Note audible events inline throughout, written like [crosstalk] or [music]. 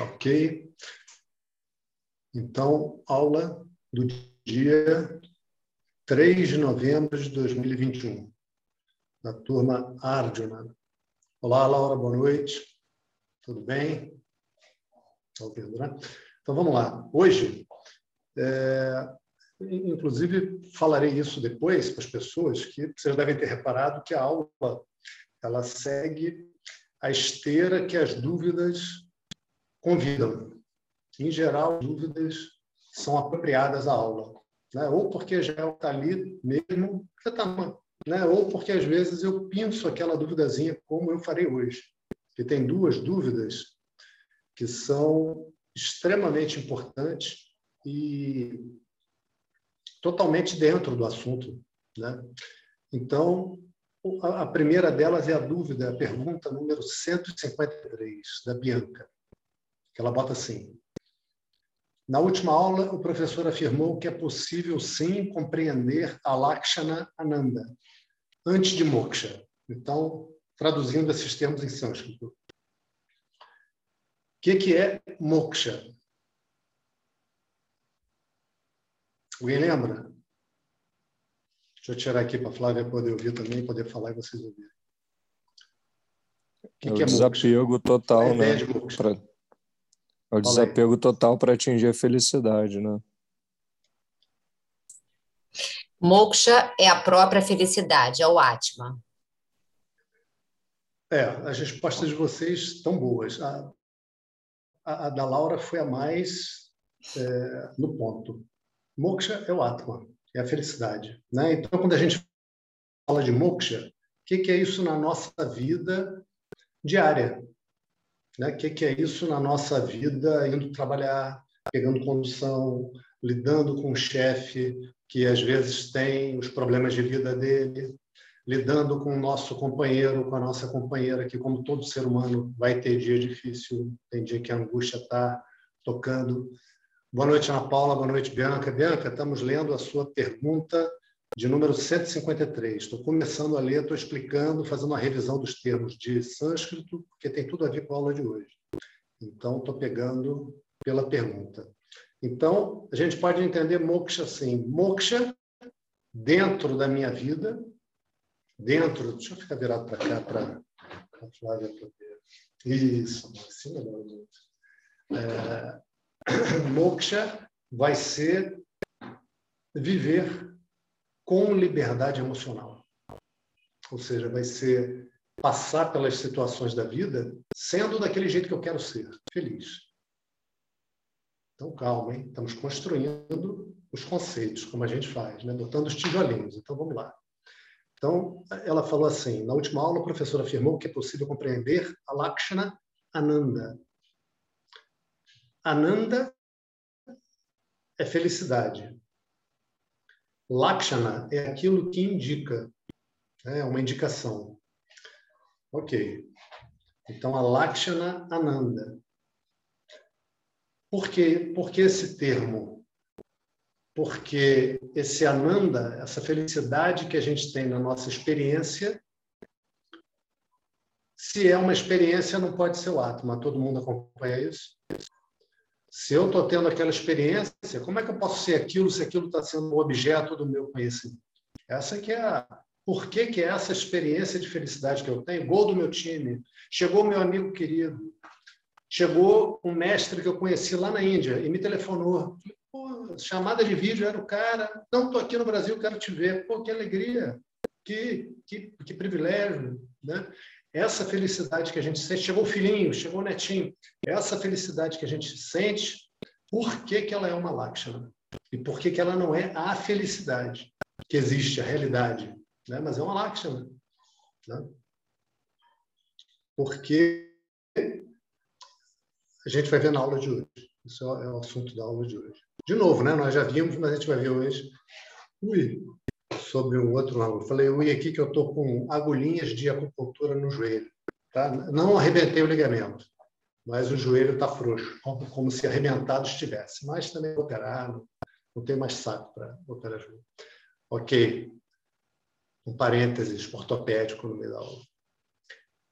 Ok. Então, aula do dia 3 de novembro de 2021, da turma Arjuna. Olá, Laura, boa noite. Tudo bem? Está ouvindo, né? Então, vamos lá. Hoje, é, inclusive, falarei isso depois para as pessoas, que vocês devem ter reparado que a aula ela segue a esteira que as dúvidas convidam. Em geral, dúvidas são apropriadas à aula, né? ou porque já está ali mesmo, já está né? ou porque às vezes eu pinço aquela duvidazinha como eu farei hoje. Que tem duas dúvidas que são extremamente importantes e totalmente dentro do assunto. Né? Então, a primeira delas é a dúvida, a pergunta número 153, da Bianca ela bota assim. Na última aula, o professor afirmou que é possível sim compreender a Lakshana Ananda antes de moksha. Então, traduzindo esses termos em sânscrito. O que, que é moksha? Alguém lembra? Deixa eu tirar aqui para a Flávia poder ouvir também, poder falar e vocês ouvirem. O que, é que é desapego total, é né? Pra é o desapego total para atingir a felicidade, né? Moksha é a própria felicidade, é o Atma. É, as respostas de vocês estão boas. A, a, a da Laura foi a mais é, no ponto. Moksha é o Atma, é a felicidade. Né? Então, quando a gente fala de moksha, o que, que é isso na nossa vida diária? Né? O que, que é isso na nossa vida, indo trabalhar, pegando condução, lidando com o chefe que às vezes tem os problemas de vida dele, lidando com o nosso companheiro, com a nossa companheira, que como todo ser humano vai ter dia difícil, tem dia que a angústia está tocando. Boa noite, Ana Paula, boa noite, Bianca. Bianca, estamos lendo a sua pergunta de número 153. Estou começando a ler, estou explicando, fazendo uma revisão dos termos de sânscrito, porque tem tudo a ver com a aula de hoje. Então, estou pegando pela pergunta. Então, a gente pode entender moksha assim: moksha dentro da minha vida, dentro. Deixa eu ficar virado para cá para a Flávia poder. Isso, assim melhor muito. É, [clears throat] moksha vai ser viver com liberdade emocional. Ou seja, vai ser passar pelas situações da vida sendo daquele jeito que eu quero ser, feliz. Então, calma, hein? Estamos construindo os conceitos, como a gente faz, né? botando os tijolinhos. Então, vamos lá. Então, ela falou assim: na última aula, o professor afirmou que é possível compreender a Lakshana Ananda. Ananda é felicidade. Lakshana é aquilo que indica, né? é uma indicação. Ok. Então, a Lakshana Ananda. Por, quê? Por que esse termo? Porque esse Ananda, essa felicidade que a gente tem na nossa experiência, se é uma experiência, não pode ser o Atma. Todo mundo acompanha isso? Se eu estou tendo aquela experiência, como é que eu posso ser aquilo se aquilo está sendo o objeto do meu conhecimento? Essa que é a... Por que, que é essa experiência de felicidade que eu tenho? Gol do meu time. Chegou meu amigo querido. Chegou um mestre que eu conheci lá na Índia e me telefonou. Pô, chamada de vídeo era o cara. Não, estou aqui no Brasil, quero te ver. Pô, que alegria. Que, que, que privilégio. Né? Essa felicidade que a gente sente, chegou o filhinho, chegou o netinho, essa felicidade que a gente sente, por que, que ela é uma Lakshana? E por que, que ela não é a felicidade que existe, a realidade? Né? Mas é uma Lakshana. Né? Porque a gente vai ver na aula de hoje. Isso é o assunto da aula de hoje. De novo, né? nós já vimos, mas a gente vai ver hoje. Ui, sobre o outro ângulo. Falei, ui, aqui que eu estou com agulhinhas de acupuntura no joelho. Tá? Não arrebentei o ligamento, mas o joelho está frouxo, como, como, se arrebentado estivesse. Mas também operar, não, não tenho mais saco para operar joelho. Ok. Um parênteses ortopédico no meio da aula.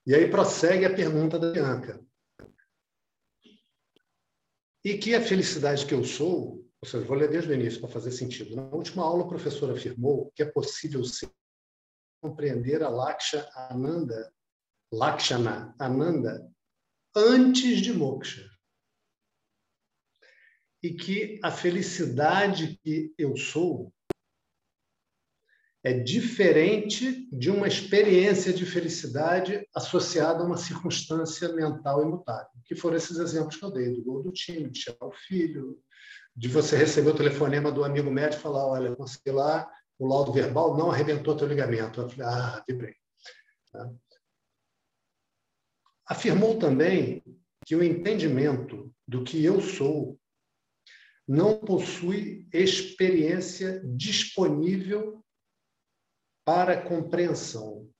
E aí prossegue a pergunta da Bianca. e que a felicidade que eu sou, ou seja, vou ler desde o início para fazer sentido. Na última aula, o professor afirmou que é possível ser, compreender a Laksha Ananda, Lakshana Ananda, antes de moksha. E que a felicidade que eu sou é diferente de uma experiência de felicidade associada a uma circunstância mental imutável, que foram esses exemplos que eu dei, do gol do time, de chegar o filho, de você receber o telefonema do amigo médico e falar, olha, consegui lá, o laudo verbal não arrebentou teu ligamento. Eu falei, ah, vibrei. Tá? Afirmou também que o entendimento do que eu sou não possui experiência disponível para compreensão.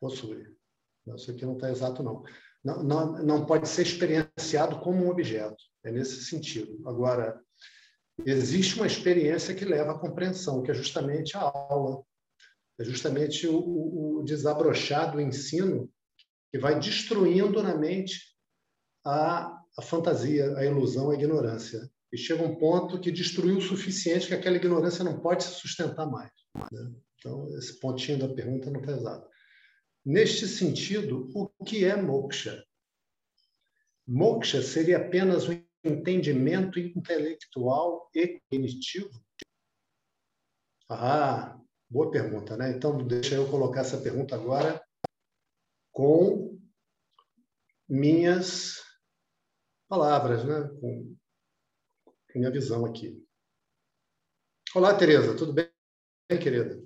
Possui. Isso aqui não está exato, não. Não, não. pode ser experienciado como um objeto. É nesse sentido. Agora, existe uma experiência que leva à compreensão, que é justamente a aula. É justamente o, o desabrochar do ensino que vai destruindo na mente a, a fantasia, a ilusão, a ignorância e chega um ponto que destruiu o suficiente que aquela ignorância não pode se sustentar mais. Né? Então, esse pontinho da pergunta não está exato. Neste sentido, o que é moksha? Moksha seria apenas um entendimento intelectual e cognitivo? Ah, boa pergunta, né? Então, deixa eu colocar essa pergunta agora com minhas palavras, né? Com minha visão aqui. Olá, Tereza, tudo bem, querida?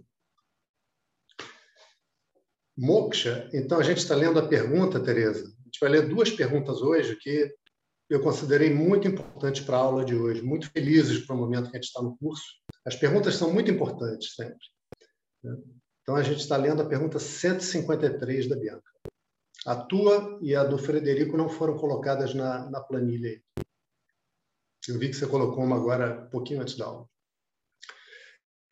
Moksha, então a gente está lendo a pergunta, Tereza. A gente vai ler duas perguntas hoje que eu considerei muito importantes para a aula de hoje, muito felizes para o momento que a gente está no curso. As perguntas são muito importantes sempre. Né? Então a gente está lendo a pergunta 153 da Bianca. A tua e a do Frederico não foram colocadas na, na planilha. Eu vi que você colocou uma agora um pouquinho antes da aula.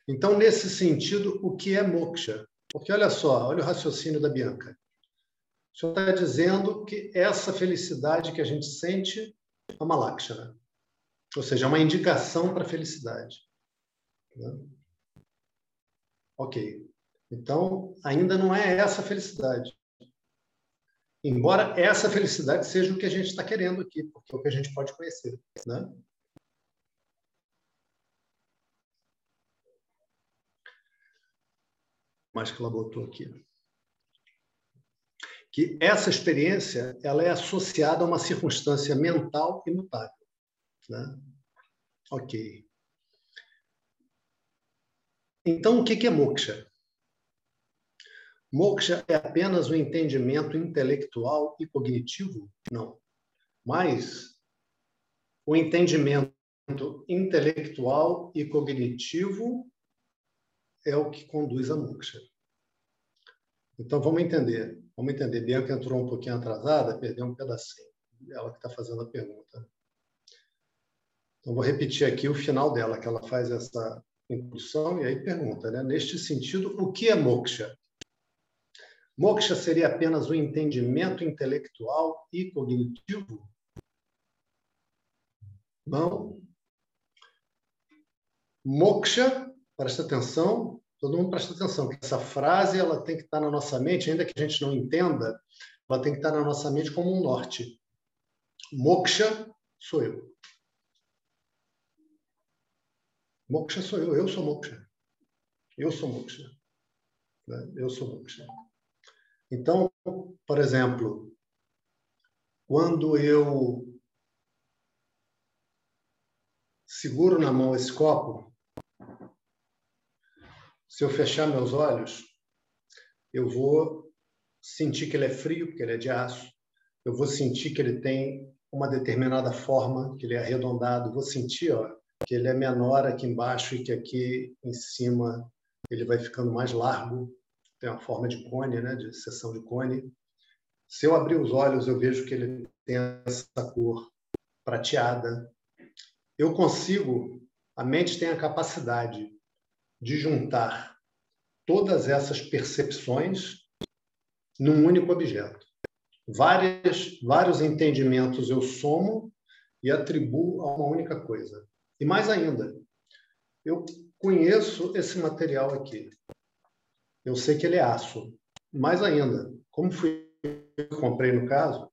Então, nesse sentido, o que é moksha? Porque olha só, olha o raciocínio da Bianca. O senhor está dizendo que essa felicidade que a gente sente é uma lakshana, ou seja, é uma indicação para a felicidade. Né? Ok. Então, ainda não é essa felicidade. Embora essa felicidade seja o que a gente está querendo aqui, porque é o que a gente pode conhecer. Né? Mais que ela botou aqui. Que essa experiência ela é associada a uma circunstância mental imutável. Né? Ok. Então, o que é moksha? Moksha é apenas o entendimento intelectual e cognitivo? Não. Mas o entendimento intelectual e cognitivo é o que conduz a moksha. Então, vamos entender. Vamos entender. Bianca entrou um pouquinho atrasada, perdeu um pedacinho. Ela que está fazendo a pergunta. Então, vou repetir aqui o final dela, que ela faz essa introdução e aí pergunta, né? Neste sentido, o que é moksha? Moksha seria apenas o entendimento intelectual e cognitivo? Não. Moksha presta atenção, todo mundo presta atenção, que essa frase ela tem que estar na nossa mente, ainda que a gente não entenda, ela tem que estar na nossa mente como um norte. Moksha sou eu. Moksha sou eu, eu sou moksha. Eu sou moksha. Né? Eu sou moksha. Então, por exemplo, quando eu seguro na mão esse copo, se eu fechar meus olhos, eu vou sentir que ele é frio, porque ele é de aço. Eu vou sentir que ele tem uma determinada forma, que ele é arredondado. Vou sentir ó, que ele é menor aqui embaixo e que aqui em cima ele vai ficando mais largo. Tem uma forma de cone, né, de seção de cone. Se eu abrir os olhos, eu vejo que ele tem essa cor prateada. Eu consigo, a mente tem a capacidade de juntar todas essas percepções num único objeto. Várias, vários entendimentos eu somo e atribuo a uma única coisa. E mais ainda, eu conheço esse material aqui. Eu sei que ele é aço. Mais ainda, como fui comprei no caso,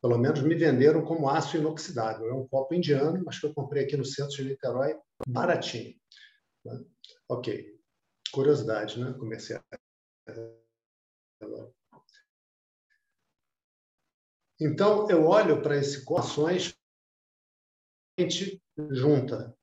pelo menos me venderam como aço inoxidável. É um copo indiano, mas que eu comprei aqui no centro de Niterói, baratinho. Né? Ok. Curiosidade, né? Comercial. Então, eu olho para esse ações junta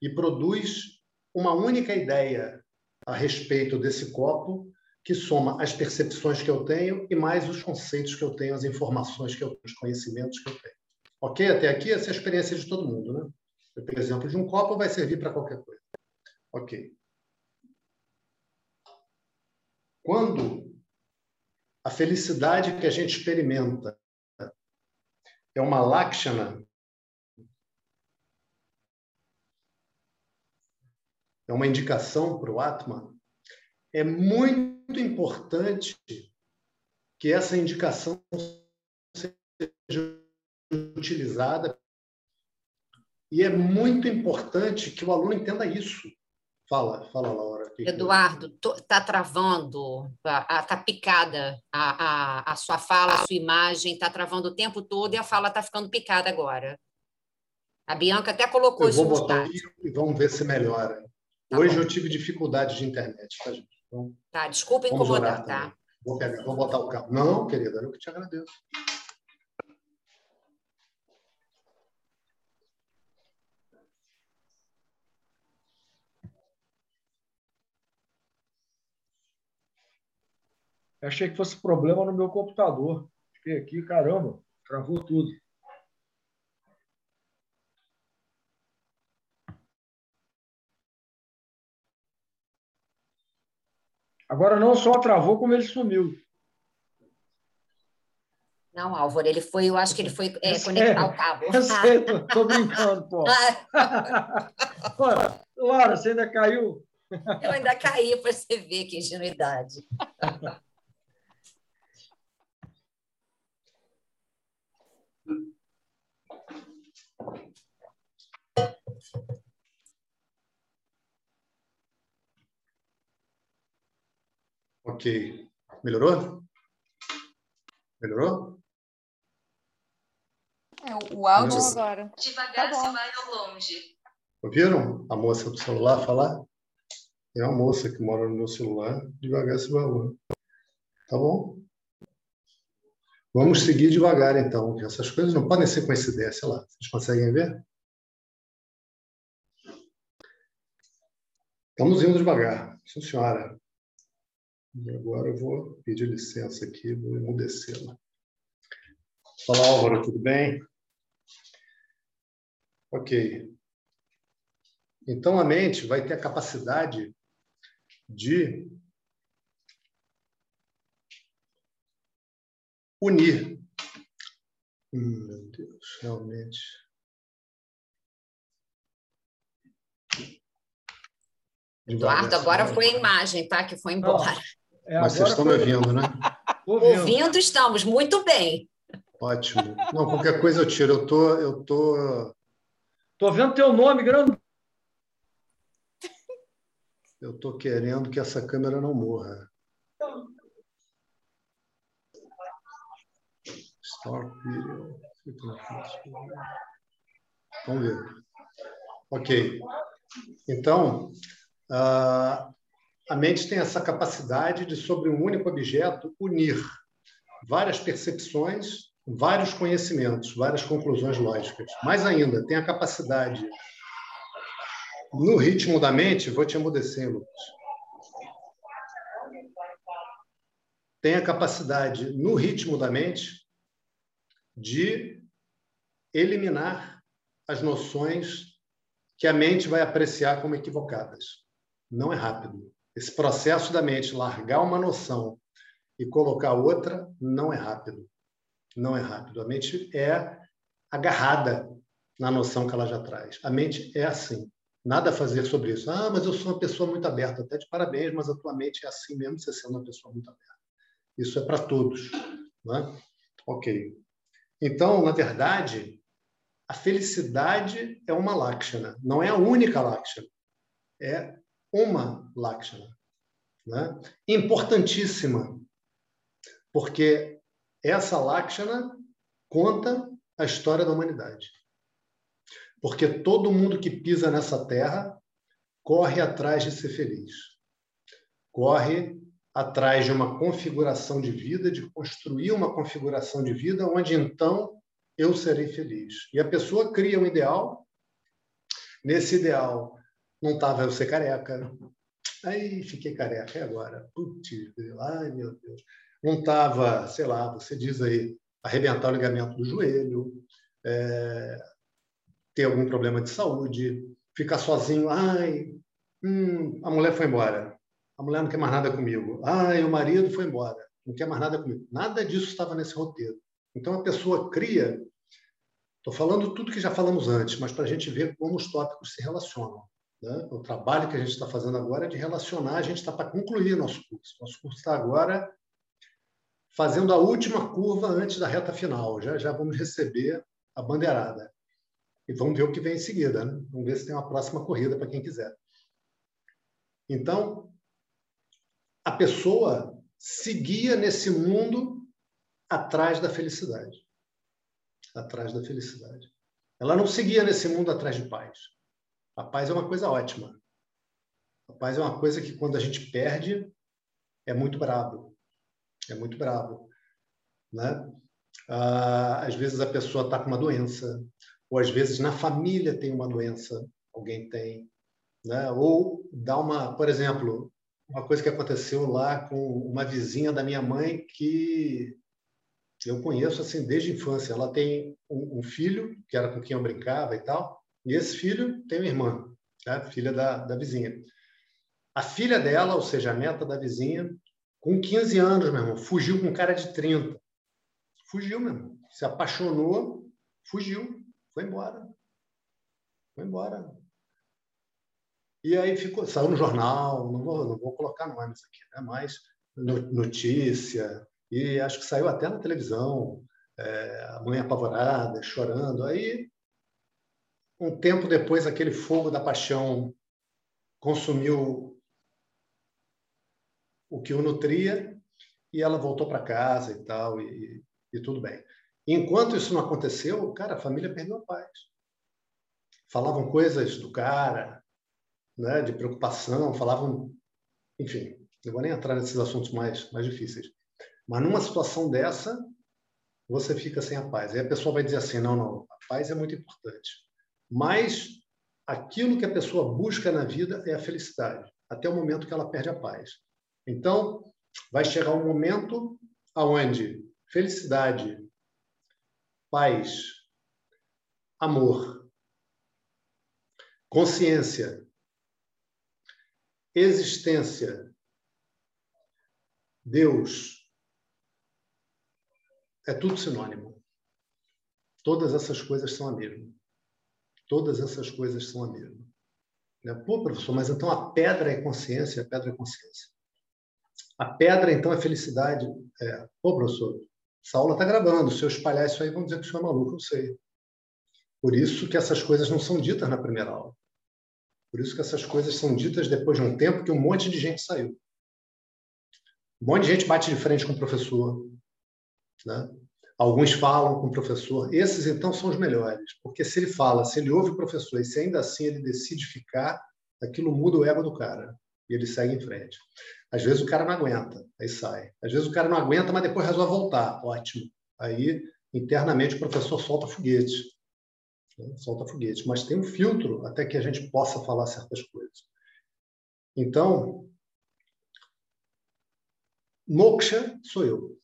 e produz uma única ideia a respeito desse copo que soma as percepções que eu tenho e mais os conceitos que eu tenho, as informações que eu tenho, os conhecimentos que eu tenho. Ok? Até aqui, essa é a experiência de todo mundo, né? Por exemplo, de um copo vai servir para qualquer coisa. Ok. Quando a felicidade que a gente experimenta é uma lakshana, é uma indicação para o Atma, é muito importante que essa indicação seja utilizada e é muito importante que o aluno entenda isso. Fala, fala, Laura. Eduardo, está travando, está picada a, a, a sua fala, a sua imagem, está travando o tempo todo e a fala está ficando picada agora. A Bianca até colocou eu isso vou botar e vamos ver se melhora. Tá Hoje bom. eu tive dificuldade de internet, tá, gente? Então, tá, desculpa incomodar, tá? Vou, pegar, vou botar o carro. Não, querida, eu que te agradeço. Achei que fosse problema no meu computador. Fiquei aqui, caramba, travou tudo. Agora não só travou, como ele sumiu. Não, Álvaro, ele foi, eu acho que ele foi é, conectar é, o cabo. Eu sei, tô, brincando, pô. [laughs] [laughs] pô. Laura, você ainda caiu? Eu ainda caí para você ver que ingenuidade. [laughs] Ok. Melhorou? Melhorou? É, o áudio Melhorou. agora. Devagar tá se vai ao longe. Ouviram a moça do celular falar? É uma moça que mora no meu celular. Devagar se vai ao longe. Tá bom? Vamos seguir devagar, então. Essas coisas não podem ser coincidência. Lá. Vocês conseguem ver? Estamos indo devagar. Sim, senhora. E agora eu vou pedir licença aqui, vou emudecê-la. Fala, Álvaro, tudo bem? Ok. Então, a mente vai ter a capacidade de unir. Hum, meu Deus, realmente. Eduardo, agora foi a imagem, tá? Que foi embora. É, Mas vocês estão me ouvindo, né? [laughs] Ouvindo. ouvindo estamos, muito bem. Ótimo. Não, qualquer coisa eu tiro. Eu tô, eu tô. Tô vendo teu nome grande. Eu tô querendo que essa câmera não morra. Start video. Vamos ver. Ok. Então, a mente tem essa capacidade de, sobre um único objeto, unir várias percepções, vários conhecimentos, várias conclusões lógicas. Mais ainda, tem a capacidade, no ritmo da mente, vou te emudecer, Lucas. Tem a capacidade, no ritmo da mente, de eliminar as noções que a mente vai apreciar como equivocadas. Não é rápido. Esse processo da mente largar uma noção e colocar outra não é rápido. Não é rápido. A mente é agarrada na noção que ela já traz. A mente é assim. Nada a fazer sobre isso. Ah, mas eu sou uma pessoa muito aberta. Até de parabéns, mas a tua mente é assim mesmo, você sendo uma pessoa muito aberta. Isso é para todos. Né? Ok. Então, na verdade, a felicidade é uma Lakshana, não é a única Lakshana, é uma Lakshana. Né? Importantíssima, porque essa Lakshana conta a história da humanidade. Porque todo mundo que pisa nessa terra corre atrás de ser feliz. Corre atrás de uma configuração de vida, de construir uma configuração de vida onde então eu serei feliz. E a pessoa cria um ideal. Nesse ideal não estava eu ser careca. Aí fiquei careca. E agora? Putz, ai meu Deus. Não estava, sei lá, você diz aí, arrebentar o ligamento do joelho, é, ter algum problema de saúde, ficar sozinho. Ai, hum, a mulher foi embora. A mulher não quer mais nada comigo. Ai, o marido foi embora. Não quer mais nada comigo. Nada disso estava nesse roteiro. Então a pessoa cria. Estou falando tudo que já falamos antes, mas para a gente ver como os tópicos se relacionam. Né? O trabalho que a gente está fazendo agora é de relacionar. A gente está para concluir nosso curso. Nosso curso está agora fazendo a última curva antes da reta final. Já já vamos receber a bandeirada. E vamos ver o que vem em seguida. Né? Vamos ver se tem uma próxima corrida para quem quiser. Então, a pessoa seguia nesse mundo atrás da felicidade. Atrás da felicidade. Ela não seguia nesse mundo atrás de paz. A paz é uma coisa ótima. A paz é uma coisa que, quando a gente perde, é muito bravo. É muito bravo. Né? Ah, às vezes a pessoa está com uma doença, ou às vezes na família tem uma doença, alguém tem, né? Ou dá uma, por exemplo, uma coisa que aconteceu lá com uma vizinha da minha mãe que eu conheço assim desde a infância. Ela tem um, um filho que era com quem eu brincava e tal, e esse filho tem uma irmã, tá? filha da, da vizinha. A filha dela, ou seja, a neta da vizinha, com 15 anos, meu irmão, fugiu com um cara de 30. Fugiu, meu irmão. Se apaixonou, fugiu, foi embora. Foi embora. E aí ficou, saiu no jornal, não vou, não vou colocar nomes aqui, né? mas notícia, e acho que saiu até na televisão, é, a mãe apavorada, chorando. Aí, um tempo depois, aquele fogo da paixão consumiu o que o nutria e ela voltou para casa e tal, e, e tudo bem. Enquanto isso não aconteceu, cara, a família perdeu a paz. Falavam coisas do cara, né, de preocupação, falavam, enfim, não vou nem entrar nesses assuntos mais, mais difíceis. Mas numa situação dessa, você fica sem a paz. Aí a pessoa vai dizer assim: não, não, a paz é muito importante. Mas aquilo que a pessoa busca na vida é a felicidade, até o momento que ela perde a paz. Então, vai chegar um momento aonde felicidade, paz, amor, consciência existência, Deus, é tudo sinônimo. Todas essas coisas são a mesma. Todas essas coisas são a mesma. Né? Pô, professor, mas então a pedra é consciência, a pedra é consciência. A pedra, então, é felicidade. É. Pô, professor, essa aula está gravando. Se eu espalhar isso aí, vão dizer que o senhor é maluco, eu sei. Por isso que essas coisas não são ditas na primeira aula. Por isso que essas coisas são ditas depois de um tempo que um monte de gente saiu. Um monte de gente bate de frente com o professor. Né? Alguns falam com o professor. Esses, então, são os melhores. Porque se ele fala, se ele ouve o professor e se ainda assim ele decide ficar, aquilo muda o ego do cara. E ele segue em frente. Às vezes o cara não aguenta, aí sai. Às vezes o cara não aguenta, mas depois resolve voltar. Ótimo. Aí, internamente, o professor solta foguete solta foguete, mas tem um filtro até que a gente possa falar certas coisas. Então, moksha sou eu.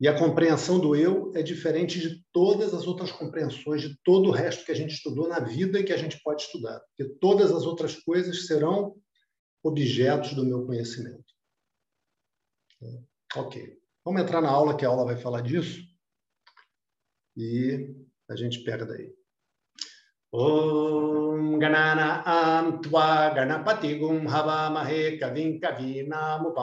E a compreensão do eu é diferente de todas as outras compreensões, de todo o resto que a gente estudou na vida e que a gente pode estudar. Porque todas as outras coisas serão objetos do meu conhecimento. Ok. Vamos entrar na aula, que a aula vai falar disso. E a gente pega daí. Om Ganana Am Tva Ganapati Gum Havamahe Kavim Kavinam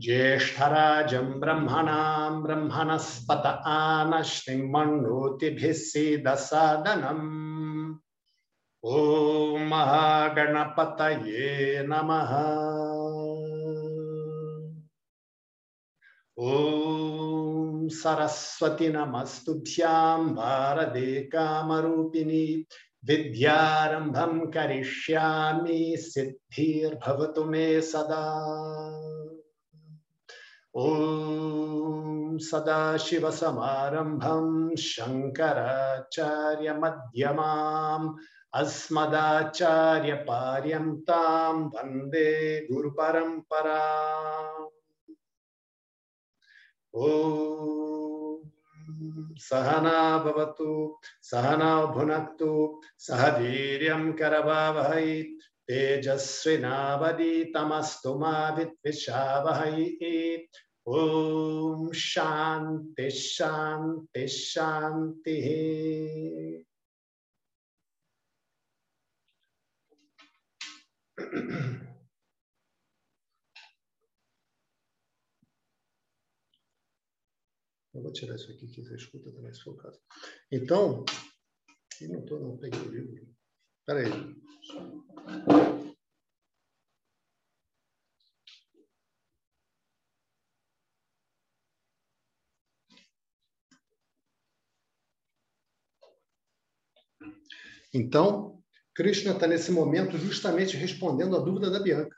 ज्येष्ठराजं ब्रह्मणां ब्रह्मणस्पत आनश्निमण्डोतिभिस्सीदसादनम् ॐ महागणपतये नमः। ॐ सरस्वती नमस्तुभ्यां भारते कामरूपिणी, विद्यारम्भं करिष्यामि, सिद्धिर्भवतु मे सदा। ॐ सदाशिवसमारम्भं शङ्कराचार्यमध्यमाम् अस्मदाचार्यपार्यन्तां वंदे गुरुपरम्परा ॐ सहना भवतु, सहना भुनक्तु, सह वीर्यं करवावहै, तेजस्विनावदीतमस्तु मा विद्विषावहै Om Shanti Shanti Shanti. Eu vou tirar isso aqui que você escuta tá também, se for o caso. Então, eu não estou, não, peguei o livro. Espera aí. Então, Krishna está nesse momento justamente respondendo a dúvida da Bianca.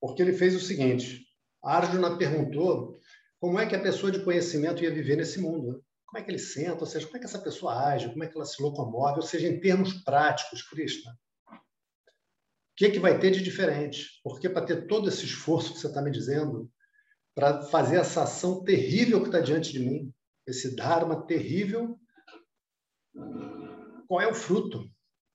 Porque ele fez o seguinte: Arjuna perguntou como é que a pessoa de conhecimento ia viver nesse mundo. Né? Como é que ele senta, ou seja, como é que essa pessoa age, como é que ela se locomove, ou seja, em termos práticos, Krishna. O que, que vai ter de diferente? Porque para ter todo esse esforço que você está me dizendo, para fazer essa ação terrível que está diante de mim, esse Dharma terrível, qual é o fruto?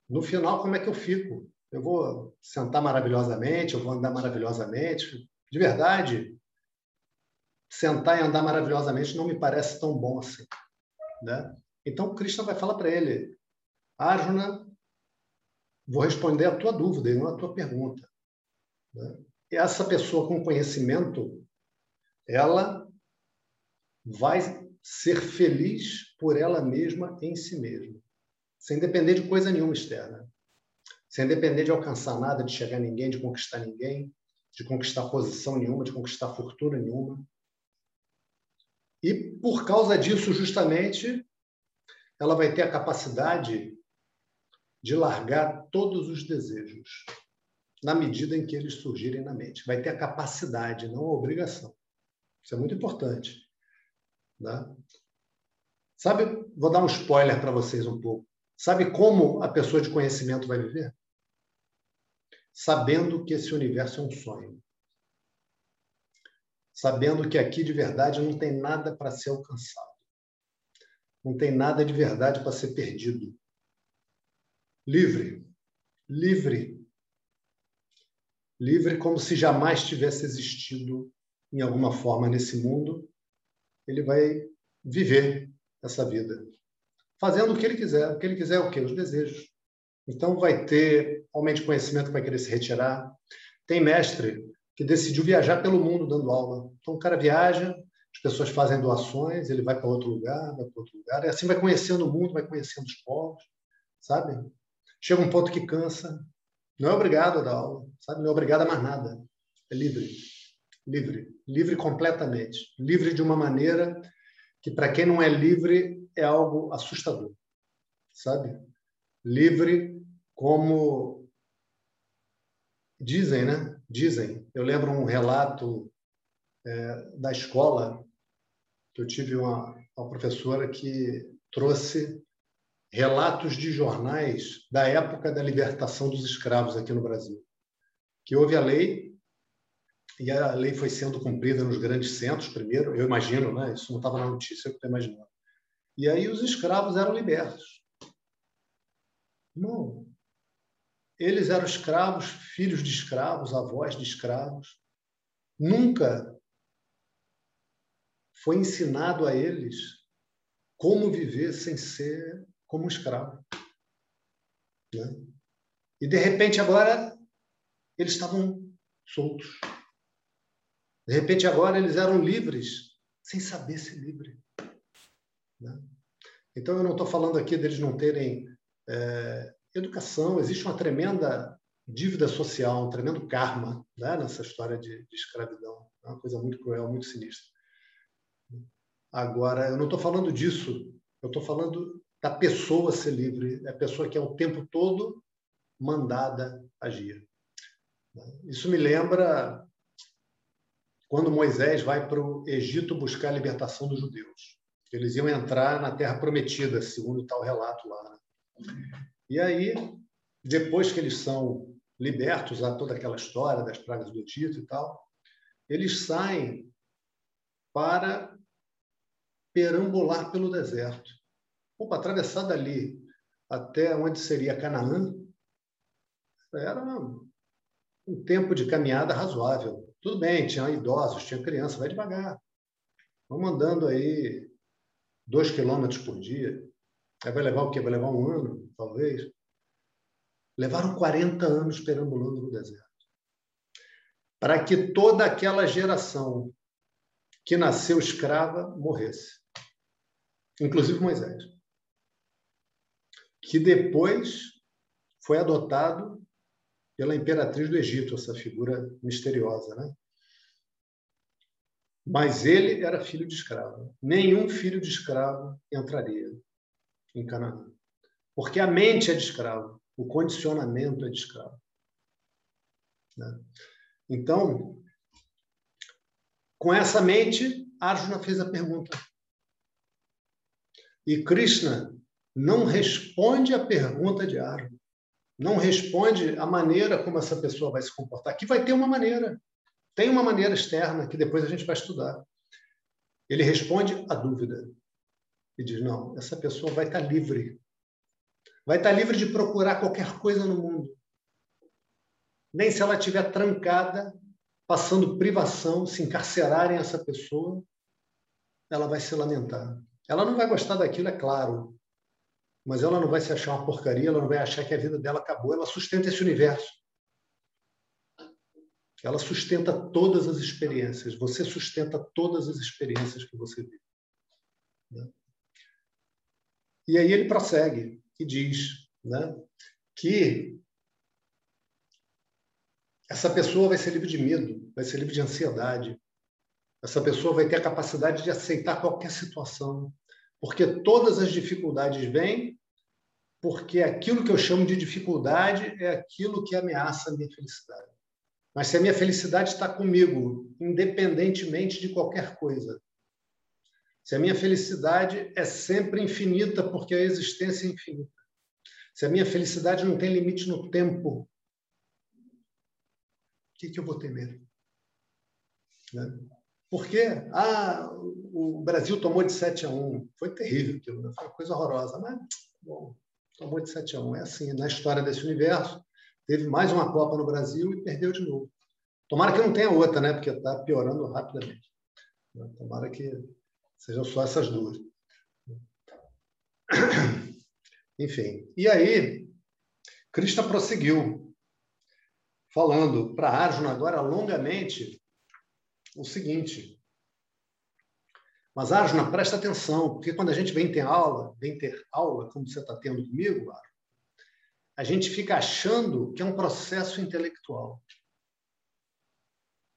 No final, como é que eu fico? Eu vou sentar maravilhosamente, eu vou andar maravilhosamente. De verdade, sentar e andar maravilhosamente não me parece tão bom assim. Né? Então, Krishna vai falar para ele, Arjuna, vou responder a tua dúvida e não a tua pergunta. Né? Essa pessoa com conhecimento ela vai ser feliz por ela mesma em si mesma, sem depender de coisa nenhuma externa, sem depender de alcançar nada, de chegar a ninguém, de conquistar ninguém, de conquistar posição nenhuma, de conquistar fortuna nenhuma. E por causa disso, justamente, ela vai ter a capacidade de largar todos os desejos, na medida em que eles surgirem na mente. Vai ter a capacidade, não a obrigação. Isso é muito importante. Né? Sabe, vou dar um spoiler para vocês um pouco. Sabe como a pessoa de conhecimento vai viver? Sabendo que esse universo é um sonho. Sabendo que aqui de verdade não tem nada para ser alcançado. Não tem nada de verdade para ser perdido. Livre. Livre. Livre como se jamais tivesse existido em alguma forma nesse mundo, ele vai viver essa vida, fazendo o que ele quiser. O que ele quiser é o quê? Os desejos. Então vai ter aumento de conhecimento que vai querer se retirar. Tem mestre que decidiu viajar pelo mundo dando aula. Então o cara viaja, as pessoas fazem doações, ele vai para outro lugar, vai para outro lugar, e assim vai conhecendo o mundo, vai conhecendo os povos, sabe? Chega um ponto que cansa, não é obrigado a dar aula, sabe? Não é obrigado a mais nada, é livre livre, livre completamente, livre de uma maneira que para quem não é livre é algo assustador, sabe? Livre como dizem, né? Dizem. Eu lembro um relato é, da escola que eu tive uma, uma professora que trouxe relatos de jornais da época da libertação dos escravos aqui no Brasil. Que houve a lei e a lei foi sendo cumprida nos grandes centros primeiro, eu imagino, né? Isso não estava na notícia, eu estou imaginando. E aí os escravos eram libertos. Não. Eles eram escravos, filhos de escravos, avós de escravos. Nunca foi ensinado a eles como viver sem ser como escravo. Né? E, de repente, agora, eles estavam soltos. De repente, agora, eles eram livres, sem saber ser livre. Né? Então, eu não estou falando aqui deles não terem é, educação, existe uma tremenda dívida social, um tremendo karma né, nessa história de, de escravidão. É uma coisa muito cruel, muito sinistra. Agora, eu não estou falando disso, eu estou falando da pessoa ser livre, a pessoa que é o tempo todo mandada agir. Isso me lembra quando Moisés vai para o Egito buscar a libertação dos judeus. Eles iam entrar na Terra Prometida, segundo tal relato lá. Né? E aí, depois que eles são libertos a toda aquela história das pragas do Egito e tal, eles saem para perambular pelo deserto. Opa, atravessar dali até onde seria Canaã, era um tempo de caminhada razoável. Tudo bem, tinha idosos, tinha criança, vai devagar. Vamos andando aí dois quilômetros por dia. Aí vai levar o quê? Vai levar um ano, talvez. Levaram 40 anos perambulando no deserto. Para que toda aquela geração que nasceu escrava morresse. Inclusive Moisés. Que depois foi adotado pela imperatriz do Egito, essa figura misteriosa, né? Mas ele era filho de escravo. Nenhum filho de escravo entraria em Canaã. Porque a mente é de escravo, o condicionamento é de escravo. Né? Então, com essa mente, Arjuna fez a pergunta. E Krishna não responde a pergunta de Arjuna. Não responde a maneira como essa pessoa vai se comportar. Aqui vai ter uma maneira. Tem uma maneira externa que depois a gente vai estudar. Ele responde a dúvida e diz: não, essa pessoa vai estar livre. Vai estar livre de procurar qualquer coisa no mundo. Nem se ela estiver trancada, passando privação, se encarcerarem essa pessoa, ela vai se lamentar. Ela não vai gostar daquilo, é claro. Mas ela não vai se achar uma porcaria, ela não vai achar que a vida dela acabou. Ela sustenta esse universo. Ela sustenta todas as experiências. Você sustenta todas as experiências que você vive. Né? E aí ele prossegue e diz né, que essa pessoa vai ser livre de medo, vai ser livre de ansiedade. Essa pessoa vai ter a capacidade de aceitar qualquer situação, porque todas as dificuldades vêm porque aquilo que eu chamo de dificuldade é aquilo que ameaça a minha felicidade. Mas se a minha felicidade está comigo, independentemente de qualquer coisa, se a minha felicidade é sempre infinita, porque a existência é infinita, se a minha felicidade não tem limite no tempo, o que, que eu vou temer? Né? Por quê? Ah, o Brasil tomou de 7 a 1. Foi terrível aquilo, né? foi uma coisa horrorosa. Mas, bom, tomou de 7 a 1. É assim, na história desse universo, teve mais uma Copa no Brasil e perdeu de novo. Tomara que não tenha outra, né? Porque está piorando rapidamente. Tomara que sejam só essas duas. Enfim. E aí, Krishna prosseguiu, falando para Arjuna agora longamente o seguinte. Mas, Arjuna, presta atenção, porque quando a gente vem ter aula, vem ter aula, como você está tendo comigo, Arjuna, a gente fica achando que é um processo intelectual.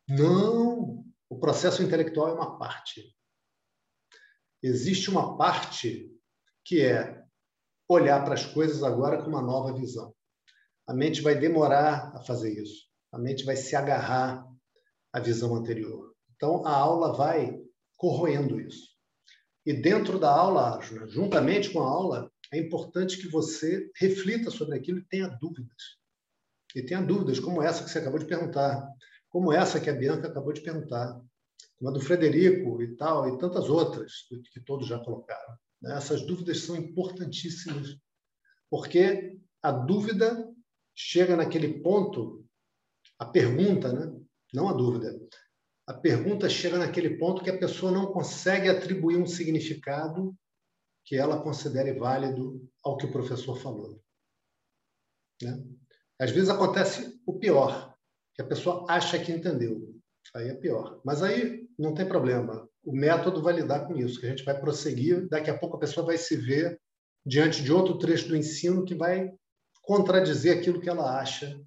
Não! O processo intelectual é uma parte. Existe uma parte que é olhar para as coisas agora com uma nova visão. A mente vai demorar a fazer isso. A mente vai se agarrar à visão anterior. Então, a aula vai corroendo isso. E dentro da aula, juntamente com a aula, é importante que você reflita sobre aquilo e tenha dúvidas. E tenha dúvidas como essa que você acabou de perguntar, como essa que a Bianca acabou de perguntar, como a do Frederico e tal, e tantas outras que todos já colocaram. Né? Essas dúvidas são importantíssimas, porque a dúvida chega naquele ponto, a pergunta, né? Não a dúvida, a pergunta chega naquele ponto que a pessoa não consegue atribuir um significado que ela considere válido ao que o professor falou. Né? Às vezes acontece o pior, que a pessoa acha que entendeu. Aí é pior. Mas aí não tem problema. O método vai lidar com isso, que a gente vai prosseguir. Daqui a pouco a pessoa vai se ver diante de outro trecho do ensino que vai contradizer aquilo que ela acha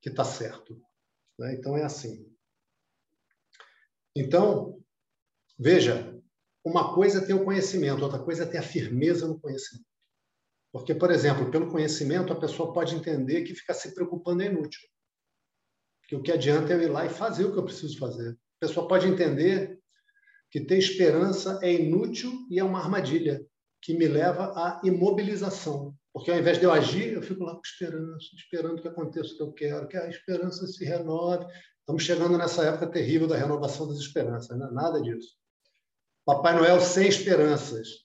que está certo. Né? Então é assim. Então, veja, uma coisa é ter o conhecimento, outra coisa é ter a firmeza no conhecimento. Porque, por exemplo, pelo conhecimento, a pessoa pode entender que ficar se preocupando é inútil. Que o que adianta é eu ir lá e fazer o que eu preciso fazer. A pessoa pode entender que ter esperança é inútil e é uma armadilha que me leva à imobilização. Porque ao invés de eu agir, eu fico lá com esperança, esperando que aconteça o que eu quero, que a esperança se renove. Estamos chegando nessa época terrível da renovação das esperanças, né? nada disso. Papai Noel sem esperanças.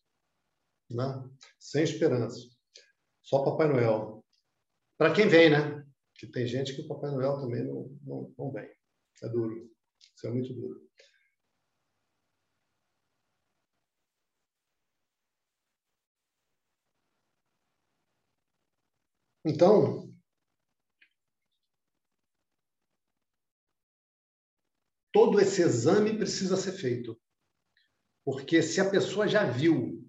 Né? Sem esperanças. Só Papai Noel. Para quem vem, né? Que tem gente que o Papai Noel também não, não, não vem. É duro. Isso é muito duro. Então, todo esse exame precisa ser feito. Porque se a pessoa já viu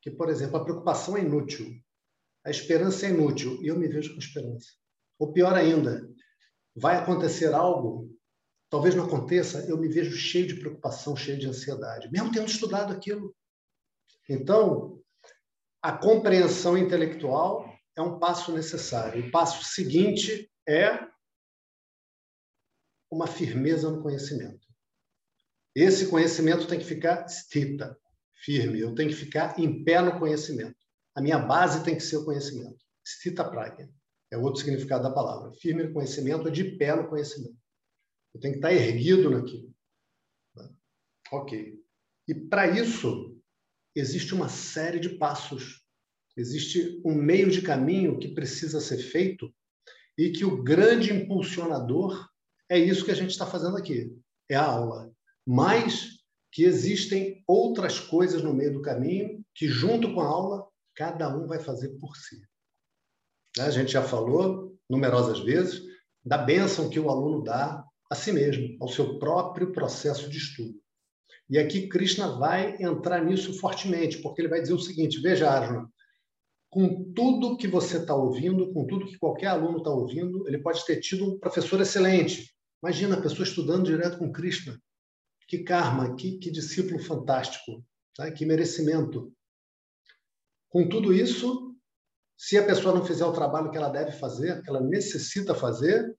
que, por exemplo, a preocupação é inútil, a esperança é inútil, e eu me vejo com esperança. Ou pior ainda, vai acontecer algo, talvez não aconteça, eu me vejo cheio de preocupação, cheio de ansiedade, mesmo tendo estudado aquilo. Então, a compreensão intelectual é um passo necessário. O passo seguinte é uma firmeza no conhecimento. Esse conhecimento tem que ficar stita, firme. Eu tenho que ficar em pé no conhecimento. A minha base tem que ser o conhecimento. Stita pragya é outro significado da palavra. Firme no conhecimento é de pé no conhecimento. Eu tenho que estar erguido naquilo. Ok. E para isso existe uma série de passos Existe um meio de caminho que precisa ser feito e que o grande impulsionador é isso que a gente está fazendo aqui, é a aula. Mas que existem outras coisas no meio do caminho que, junto com a aula, cada um vai fazer por si. A gente já falou numerosas vezes da bênção que o aluno dá a si mesmo, ao seu próprio processo de estudo. E aqui Krishna vai entrar nisso fortemente, porque ele vai dizer o seguinte: veja, Arjuna, com tudo que você está ouvindo, com tudo que qualquer aluno está ouvindo, ele pode ter tido um professor excelente. Imagina a pessoa estudando direto com Krishna. Que karma, que, que discípulo fantástico, tá? que merecimento. Com tudo isso, se a pessoa não fizer o trabalho que ela deve fazer, que ela necessita fazer,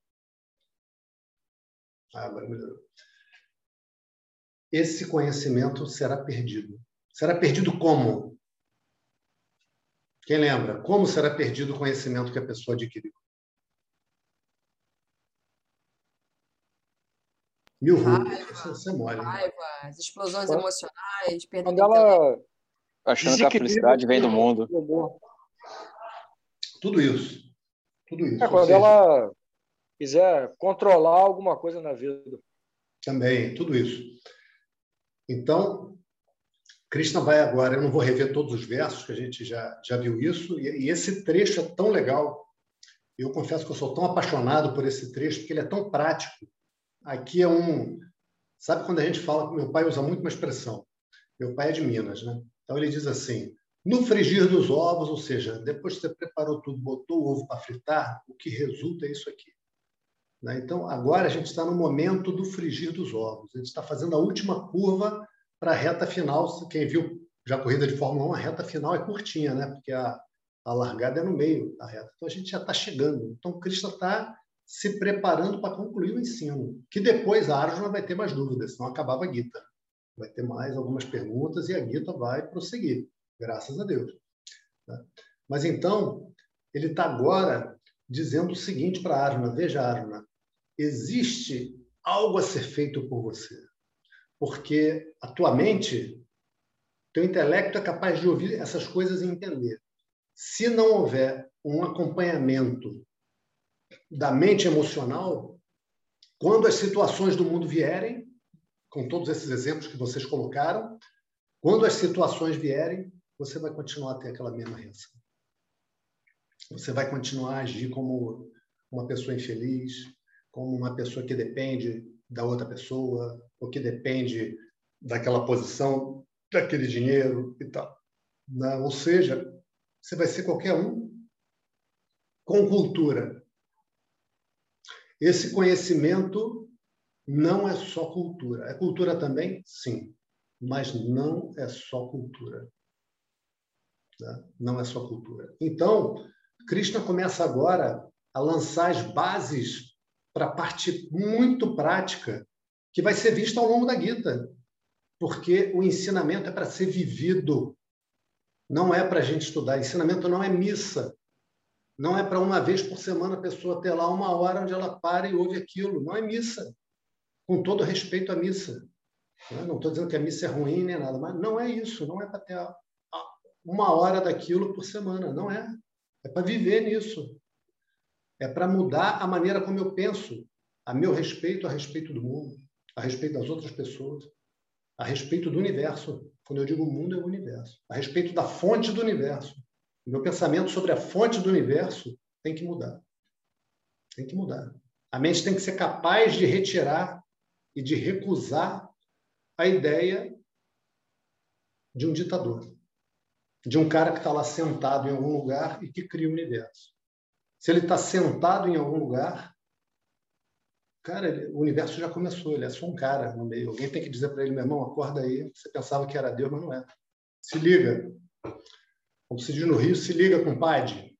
ah. Esse conhecimento será perdido. Será perdido como? Quem lembra? Como será perdido o conhecimento que a pessoa adquiriu? Mil ruas. Você mole. Raiva, as explosões emocionais, perda Quando ela... Achando que a felicidade vem do mundo. Tudo isso. Tudo isso. É, quando seja... ela quiser controlar alguma coisa na vida. Também, tudo isso. Então, Krishna vai agora, eu não vou rever todos os versos, que a gente já, já viu isso, e, e esse trecho é tão legal. Eu confesso que eu sou tão apaixonado por esse trecho, porque ele é tão prático. Aqui é um. Sabe quando a gente fala, meu pai usa muito uma expressão. Meu pai é de Minas, né? Então ele diz assim: no frigir dos ovos, ou seja, depois que você preparou tudo, botou o ovo para fritar, o que resulta é isso aqui. Né? Então, agora a gente está no momento do frigir dos ovos. A gente está fazendo a última curva para a reta final. Quem viu já a corrida de Fórmula 1, a reta final é curtinha, né? Porque a, a largada é no meio da reta. Então a gente já está chegando. Então o Cristo está se preparando para concluir o ensino, que depois a Arjuna vai ter mais dúvidas, senão acabava a Gita. Vai ter mais algumas perguntas e a Gita vai prosseguir, graças a Deus. Né? Mas então, ele está agora dizendo o seguinte para Arjuna: veja, Arjuna, existe algo a ser feito por você porque a tua mente, teu intelecto é capaz de ouvir essas coisas e entender. Se não houver um acompanhamento da mente emocional, quando as situações do mundo vierem, com todos esses exemplos que vocês colocaram, quando as situações vierem, você vai continuar a ter aquela mesma reação. Você vai continuar a agir como uma pessoa infeliz, como uma pessoa que depende da outra pessoa, ou que depende daquela posição, daquele dinheiro e tal. Né? Ou seja, você vai ser qualquer um com cultura. Esse conhecimento não é só cultura. É cultura também? Sim. Mas não é só cultura. Né? Não é só cultura. Então, Krishna começa agora a lançar as bases para a parte muito prática que vai ser vista ao longo da Gita, porque o ensinamento é para ser vivido, não é para a gente estudar. Ensinamento não é missa, não é para uma vez por semana a pessoa ter lá uma hora onde ela para e ouve aquilo. Não é missa, com todo respeito à missa. Não estou dizendo que a missa é ruim nem nada, mas não é isso, não é para ter uma hora daquilo por semana, não é. É para viver nisso. É para mudar a maneira como eu penso, a meu respeito, a respeito do mundo, a respeito das outras pessoas, a respeito do universo. Quando eu digo mundo, é o universo. A respeito da fonte do universo. Meu pensamento sobre a fonte do universo tem que mudar. Tem que mudar. A mente tem que ser capaz de retirar e de recusar a ideia de um ditador, de um cara que está lá sentado em algum lugar e que cria o universo. Se ele está sentado em algum lugar, cara, ele, o universo já começou, ele é só um cara no meio. Alguém tem que dizer para ele, meu irmão, acorda aí, você pensava que era Deus, mas não é. Se liga. Como se diz no Rio, se liga, compadre.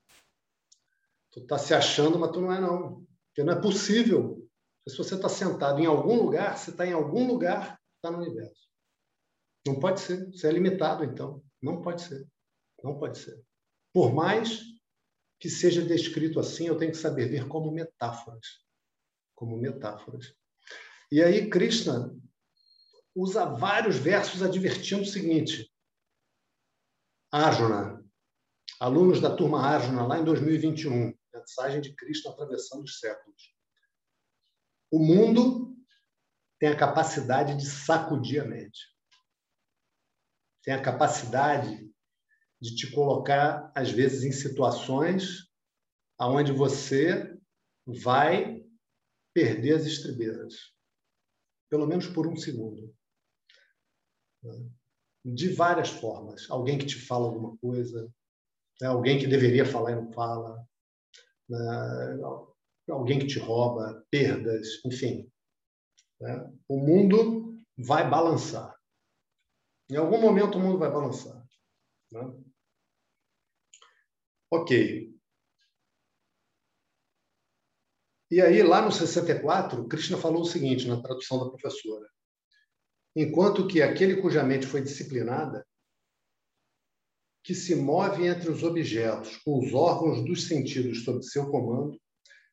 Tu está se achando, mas tu não é, não. Porque não é possível. Se você está sentado em algum lugar, você está em algum lugar, está no universo. Não pode ser. Você é limitado, então. Não pode ser. Não pode ser. Por mais que seja descrito assim, eu tenho que saber ver como metáforas. Como metáforas. E aí, Krishna usa vários versos advertindo o seguinte: Arjuna, alunos da turma Arjuna, lá em 2021, mensagem de Krishna atravessando os séculos. O mundo tem a capacidade de sacudir a mente. Tem a capacidade de te colocar, às vezes, em situações aonde você vai perder as estribeiras, pelo menos por um segundo. De várias formas. Alguém que te fala alguma coisa, né? alguém que deveria falar e não fala, né? alguém que te rouba, perdas, enfim. Né? O mundo vai balançar. Em algum momento o mundo vai balançar. Né? Ok. E aí, lá no 64, Krishna falou o seguinte, na tradução da professora. Enquanto que aquele cuja mente foi disciplinada, que se move entre os objetos, com os órgãos dos sentidos sob seu comando,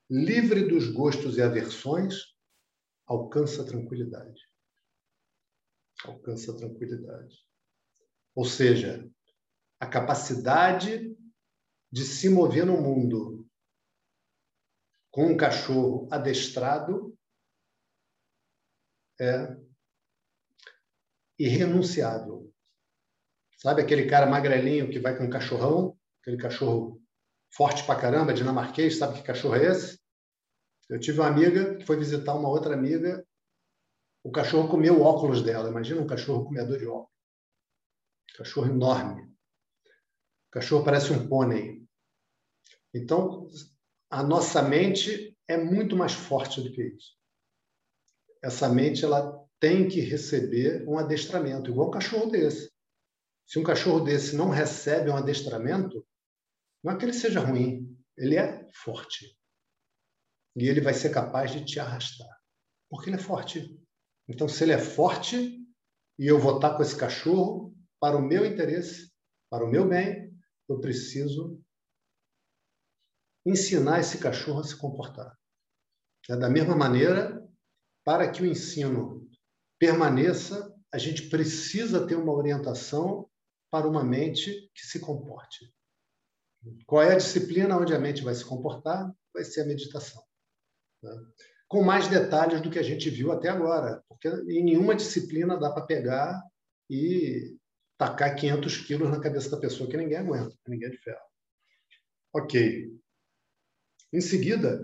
livre dos gostos e aversões, alcança tranquilidade. Alcança tranquilidade. Ou seja, a capacidade de se mover no mundo com um cachorro adestrado é irrenunciável. Sabe aquele cara magrelinho que vai com um cachorrão? Aquele cachorro forte pra caramba, dinamarquês, sabe que cachorro é esse? Eu tive uma amiga que foi visitar uma outra amiga, o cachorro comeu óculos dela. Imagina um cachorro comedor de óculos. Cachorro enorme. O cachorro parece um pônei. Então, a nossa mente é muito mais forte do que isso. Essa mente ela tem que receber um adestramento, igual um cachorro desse. Se um cachorro desse não recebe um adestramento, não é que ele seja ruim, ele é forte. E ele vai ser capaz de te arrastar, porque ele é forte. Então, se ele é forte e eu vou estar com esse cachorro para o meu interesse, para o meu bem, eu preciso ensinar esse cachorro a se comportar. É da mesma maneira, para que o ensino permaneça, a gente precisa ter uma orientação para uma mente que se comporte. Qual é a disciplina onde a mente vai se comportar? Vai ser a meditação. Né? Com mais detalhes do que a gente viu até agora, porque em nenhuma disciplina dá para pegar e tacar 500 quilos na cabeça da pessoa que ninguém aguenta, ninguém é de ferro. Ok. Em seguida,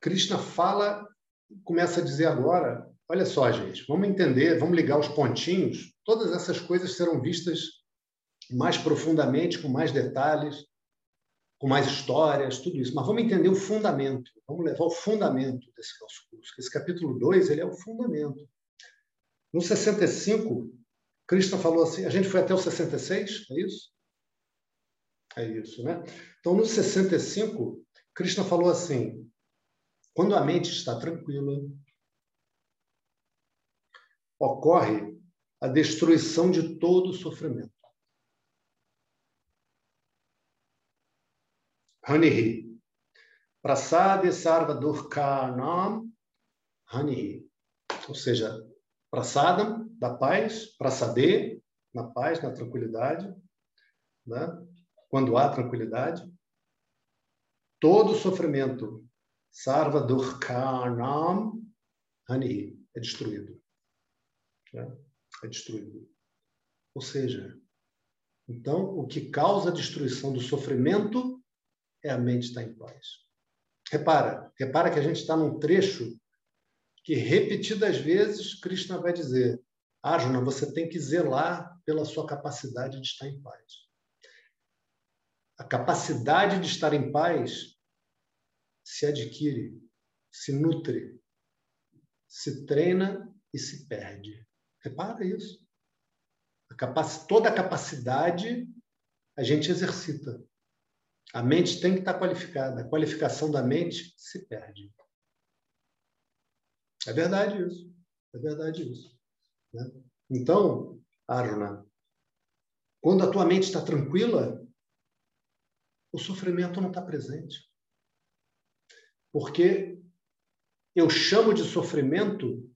Krishna fala, começa a dizer agora, olha só, gente, vamos entender, vamos ligar os pontinhos, todas essas coisas serão vistas mais profundamente, com mais detalhes, com mais histórias, tudo isso. Mas vamos entender o fundamento, vamos levar o fundamento desse nosso curso. Esse capítulo 2, ele é o fundamento. No 65, Krishna falou assim, a gente foi até o 66, é isso? É isso, né? Então, no 65, Krishna falou assim, quando a mente está tranquila, ocorre a destruição de todo o sofrimento. Hanihi. Prasade Sarva Durkarnam Hanihi. Ou seja, Prasadam, da paz, Prasade, na paz, na tranquilidade, né? quando há tranquilidade. Todo sofrimento, Sarva Durkarnam Hanihi, é destruído. Né? É destruído. Ou seja, então, o que causa a destruição do sofrimento é a mente estar em paz. Repara, repara que a gente está num trecho que repetidas vezes Krishna vai dizer: Arjuna, você tem que zelar pela sua capacidade de estar em paz. A capacidade de estar em paz se adquire, se nutre, se treina e se perde. Repara isso. A capac... Toda a capacidade a gente exercita. A mente tem que estar qualificada. A qualificação da mente se perde. É verdade isso. É verdade isso. Né? Então, Arjuna, quando a tua mente está tranquila, o sofrimento não está presente. Porque eu chamo de sofrimento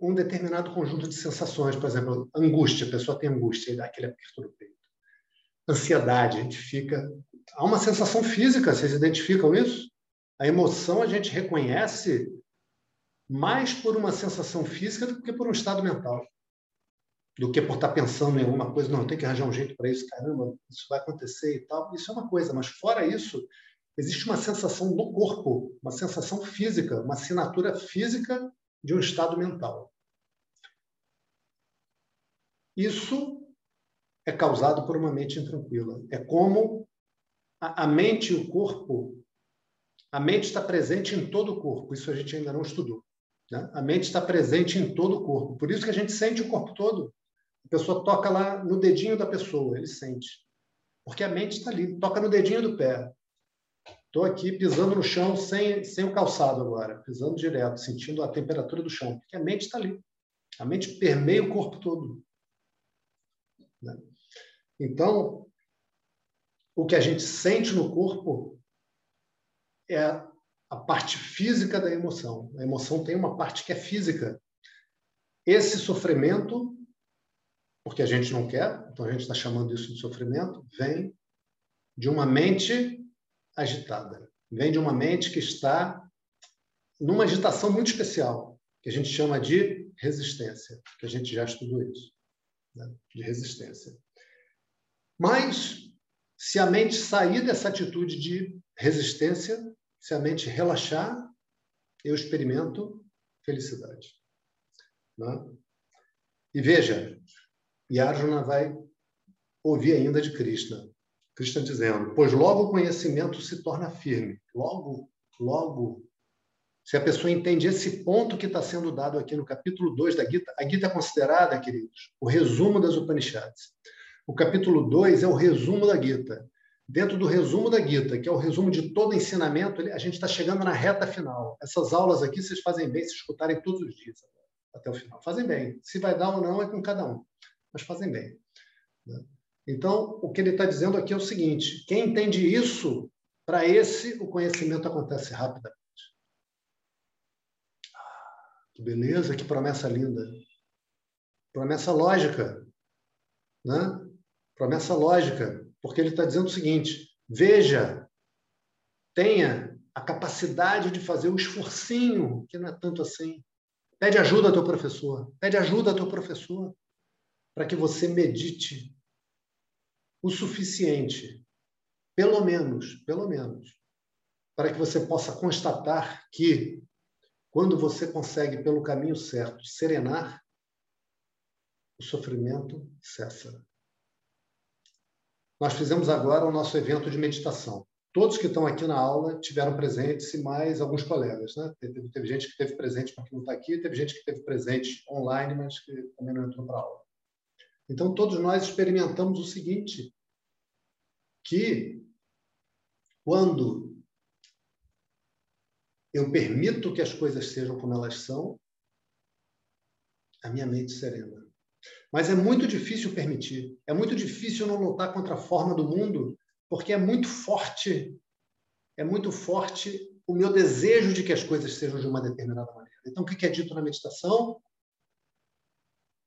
um determinado conjunto de sensações. Por exemplo, angústia. A pessoa tem angústia, e dá aquele aperto no peito ansiedade, a gente fica. Há uma sensação física, vocês identificam isso? A emoção a gente reconhece mais por uma sensação física do que por um estado mental. Do que por estar pensando em alguma coisa, não, tem que arranjar um jeito para isso, caramba, isso vai acontecer e tal. Isso é uma coisa, mas fora isso, existe uma sensação no corpo, uma sensação física, uma assinatura física de um estado mental. Isso é causado por uma mente intranquila. É como a, a mente e o corpo. A mente está presente em todo o corpo. Isso a gente ainda não estudou. Né? A mente está presente em todo o corpo. Por isso que a gente sente o corpo todo. A pessoa toca lá no dedinho da pessoa, ele sente. Porque a mente está ali, toca no dedinho do pé. Estou aqui pisando no chão sem, sem o calçado agora, pisando direto, sentindo a temperatura do chão, porque a mente está ali. A mente permeia o corpo todo. Né? Então, o que a gente sente no corpo é a parte física da emoção. A emoção tem uma parte que é física. Esse sofrimento, porque a gente não quer, então a gente está chamando isso de sofrimento, vem de uma mente agitada. Vem de uma mente que está numa agitação muito especial, que a gente chama de resistência, que a gente já estudou isso, né? de resistência. Mas, se a mente sair dessa atitude de resistência, se a mente relaxar, eu experimento felicidade. Né? E veja, Yarjuna vai ouvir ainda de Krishna. Krishna dizendo: Pois logo o conhecimento se torna firme. Logo, logo. Se a pessoa entende esse ponto que está sendo dado aqui no capítulo 2 da Gita, a Gita é considerada, queridos, o resumo das Upanishads. O capítulo 2 é o resumo da Gita. Dentro do resumo da Gita, que é o resumo de todo ensinamento, a gente está chegando na reta final. Essas aulas aqui vocês fazem bem se escutarem todos os dias até o final. Fazem bem. Se vai dar ou não é com cada um, mas fazem bem. Né? Então, o que ele está dizendo aqui é o seguinte: quem entende isso, para esse o conhecimento acontece rapidamente. Que beleza, que promessa linda. Promessa lógica. Né? Promessa lógica, porque ele está dizendo o seguinte: veja, tenha a capacidade de fazer o esforcinho, que não é tanto assim. Pede ajuda ao teu professor, pede ajuda ao teu professor, para que você medite o suficiente pelo menos, pelo menos, para que você possa constatar que, quando você consegue, pelo caminho certo, serenar, o sofrimento cessa. Nós fizemos agora o nosso evento de meditação. Todos que estão aqui na aula tiveram presentes e mais alguns colegas. Né? Teve, teve gente que teve presente, mas que não está aqui, teve gente que teve presente online, mas que também não entrou para a aula. Então, todos nós experimentamos o seguinte, que quando eu permito que as coisas sejam como elas são, a minha mente serena. Mas é muito difícil permitir. É muito difícil não lutar contra a forma do mundo, porque é muito forte, é muito forte o meu desejo de que as coisas sejam de uma determinada maneira. Então, o que é dito na meditação?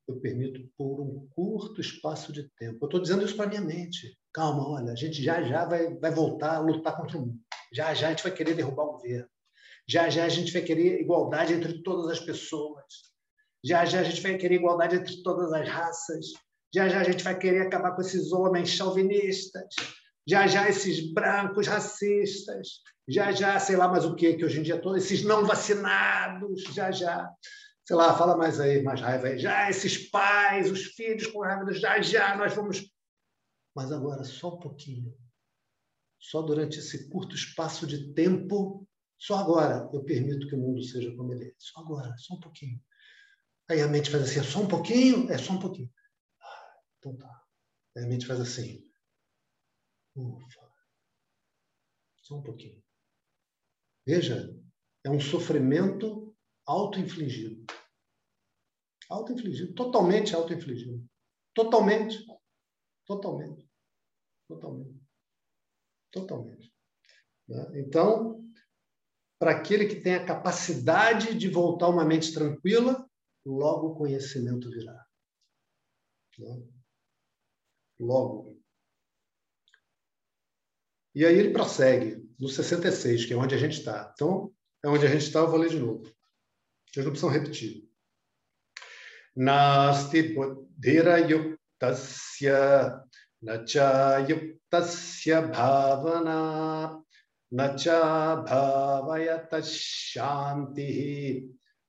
Eu permito por um curto espaço de tempo. Eu estou dizendo isso para minha mente. Calma, olha, a gente já já vai, vai voltar a lutar contra o mundo. Já já a gente vai querer derrubar o governo. Já já a gente vai querer igualdade entre todas as pessoas. Já já a gente vai querer igualdade entre todas as raças. Já já a gente vai querer acabar com esses homens chauvinistas. Já já esses brancos racistas. Já já, sei lá mais o que, que hoje em dia todos esses não vacinados. Já já. Sei lá, fala mais aí, mais raiva aí. Já esses pais, os filhos com raiva. Já já nós vamos. Mas agora, só um pouquinho. Só durante esse curto espaço de tempo, só agora eu permito que o mundo seja como ele é. Só agora, só um pouquinho. Aí a mente faz assim, é só um pouquinho? É só um pouquinho. Ah, então tá. Aí a mente faz assim. Ufa. Só um pouquinho. Veja, é um sofrimento auto-infligido. Auto-infligido. Totalmente auto-infligido. Totalmente. Totalmente. Totalmente. Totalmente. Né? Então, para aquele que tem a capacidade de voltar uma mente tranquila, logo o conhecimento virá. Né? Logo. E aí ele prossegue, no 66, que é onde a gente está. Então, é onde a gente está, eu vou ler de novo. Vocês não precisam repetir. Nasti buddhira yuktasya nacha yuktasya bhavana nacha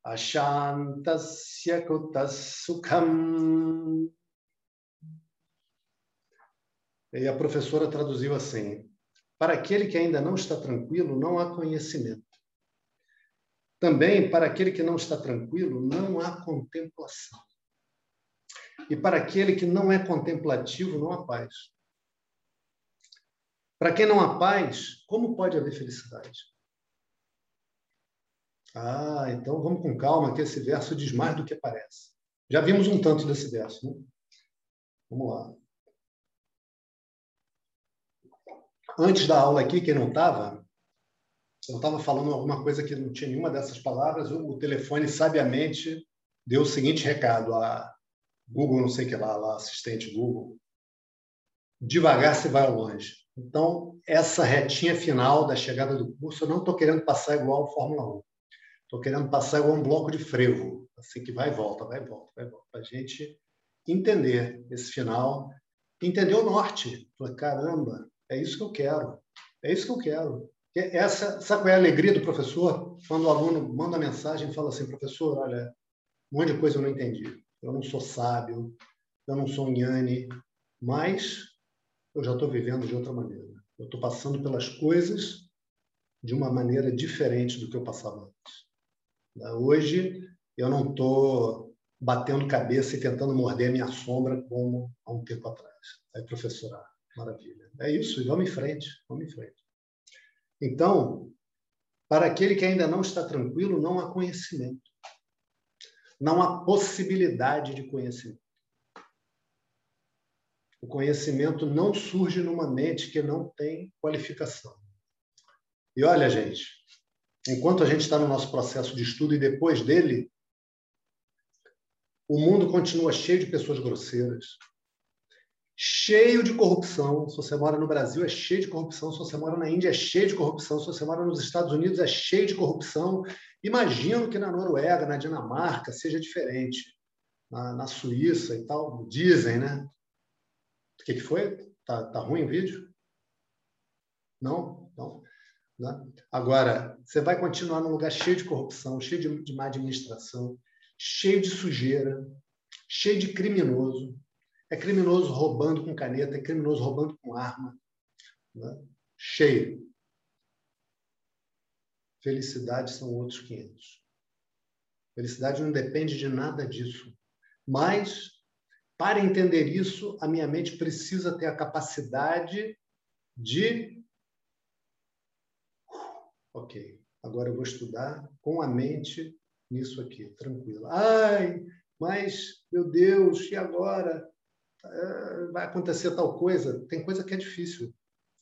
Ashantasya sukham. E a professora traduziu assim: Para aquele que ainda não está tranquilo, não há conhecimento. Também, para aquele que não está tranquilo, não há contemplação. E para aquele que não é contemplativo, não há paz. Para quem não há paz, como pode haver felicidade? Ah, então vamos com calma, que esse verso diz mais do que parece. Já vimos um tanto desse verso, né? Vamos lá. Antes da aula aqui, quem não estava, eu estava falando alguma coisa que não tinha nenhuma dessas palavras, o telefone sabiamente deu o seguinte recado a Google, não sei que lá, lá assistente Google, devagar se vai ao longe. Então, essa retinha final da chegada do curso, eu não estou querendo passar igual ao Fórmula 1. Estou querendo passar igual um bloco de frevo, assim que vai e volta, vai e volta, vai e volta, para a gente entender esse final, entender o norte. Falei, caramba, é isso que eu quero, é isso que eu quero. Essa, sabe qual é a alegria do professor? Quando o aluno manda mensagem e fala assim, professor, olha, um monte de coisa eu não entendi. Eu não sou sábio, eu não sou nhane, mas eu já estou vivendo de outra maneira. Eu estou passando pelas coisas de uma maneira diferente do que eu passava antes. Hoje, eu não estou batendo cabeça e tentando morder a minha sombra como há um tempo atrás. Aí, professora, maravilha. É isso, vamos em frente, vamos em frente. Então, para aquele que ainda não está tranquilo, não há conhecimento. Não há possibilidade de conhecimento. O conhecimento não surge numa mente que não tem qualificação. E olha, gente, enquanto a gente está no nosso processo de estudo e depois dele, o mundo continua cheio de pessoas grosseiras, cheio de corrupção. Se você mora no Brasil, é cheio de corrupção. Se você mora na Índia, é cheio de corrupção. Se você mora nos Estados Unidos, é cheio de corrupção. Imagino que na Noruega, na Dinamarca, seja diferente. Na, na Suíça e tal, dizem, né? O que, que foi? Tá, tá ruim o vídeo? Não, não. Né? Agora, você vai continuar num lugar cheio de corrupção, cheio de, de má administração, cheio de sujeira, cheio de criminoso. É criminoso roubando com caneta, é criminoso roubando com arma. Né? Cheio. Felicidade são outros 500. Felicidade não depende de nada disso. Mas, para entender isso, a minha mente precisa ter a capacidade de Ok, agora eu vou estudar com a mente nisso aqui, tranquila. Ai, mas, meu Deus, e agora? Ah, vai acontecer tal coisa? Tem coisa que é difícil.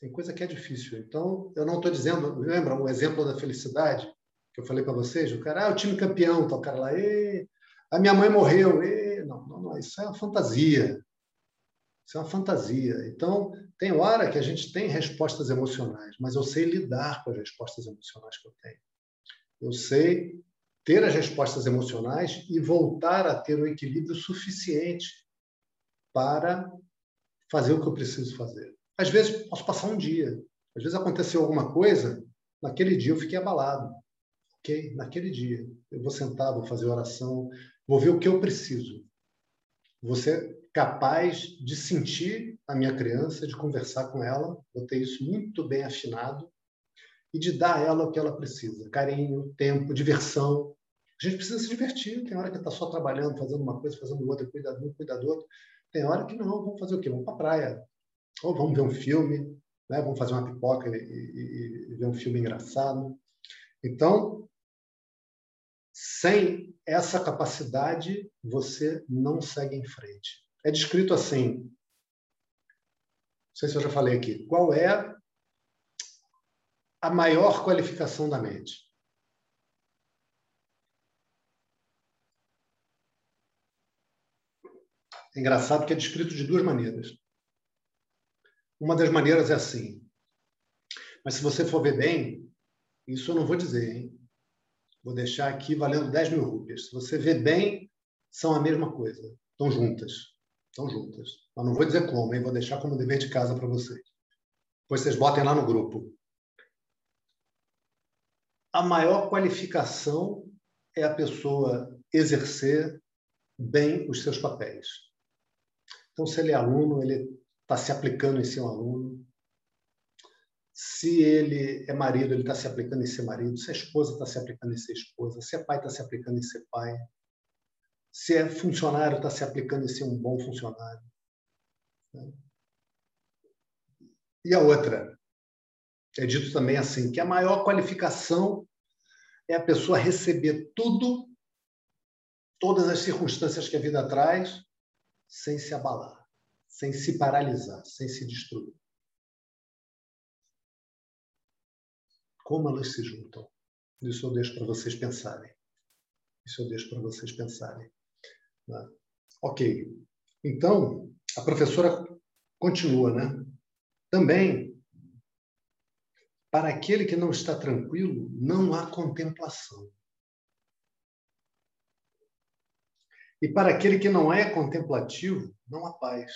Tem coisa que é difícil. Então, eu não estou dizendo, lembra o exemplo da felicidade que eu falei para vocês? O cara, ah, o time campeão, tá o cara lá, a minha mãe morreu. Não, não, não, isso é uma fantasia. Isso é uma fantasia. Então, tem hora que a gente tem respostas emocionais, mas eu sei lidar com as respostas emocionais que eu tenho. Eu sei ter as respostas emocionais e voltar a ter o equilíbrio suficiente para fazer o que eu preciso fazer. Às vezes, posso passar um dia. Às vezes aconteceu alguma coisa, naquele dia eu fiquei abalado. Ok? Naquele dia. Eu vou sentar, vou fazer oração, vou ver o que eu preciso. Você capaz de sentir a minha criança, de conversar com ela, vou ter isso muito bem afinado, e de dar a ela o que ela precisa: carinho, tempo, diversão. A gente precisa se divertir. Tem hora que está só trabalhando, fazendo uma coisa, fazendo outra, cuida de um, cuida do outro. Tem hora que não, vamos fazer o quê? Vamos para a praia. Ou vamos ver um filme, né? vamos fazer uma pipoca e, e, e ver um filme engraçado. Então, sem essa capacidade, você não segue em frente é descrito assim. Não sei se eu já falei aqui. Qual é a maior qualificação da mente? É engraçado que é descrito de duas maneiras. Uma das maneiras é assim. Mas se você for ver bem, isso eu não vou dizer, hein? Vou deixar aqui valendo 10 mil rupias. Se você ver bem, são a mesma coisa. Estão juntas. Estão juntas. Mas não vou dizer como, hein? vou deixar como dever de casa para vocês. Depois vocês botem lá no grupo. A maior qualificação é a pessoa exercer bem os seus papéis. Então, se ele é aluno, ele está se aplicando em ser um aluno. Se ele é marido, ele está se aplicando em ser marido. Se a esposa está se aplicando em ser esposa. Se é pai, está se aplicando em ser pai se é funcionário, está se aplicando em ser um bom funcionário. Né? E a outra, é dito também assim, que a maior qualificação é a pessoa receber tudo, todas as circunstâncias que a vida traz, sem se abalar, sem se paralisar, sem se destruir. Como elas se juntam? Isso eu deixo para vocês pensarem. Isso eu deixo para vocês pensarem. Né? Ok. Então, a professora continua, né? Também, para aquele que não está tranquilo, não há contemplação. E para aquele que não é contemplativo, não há paz.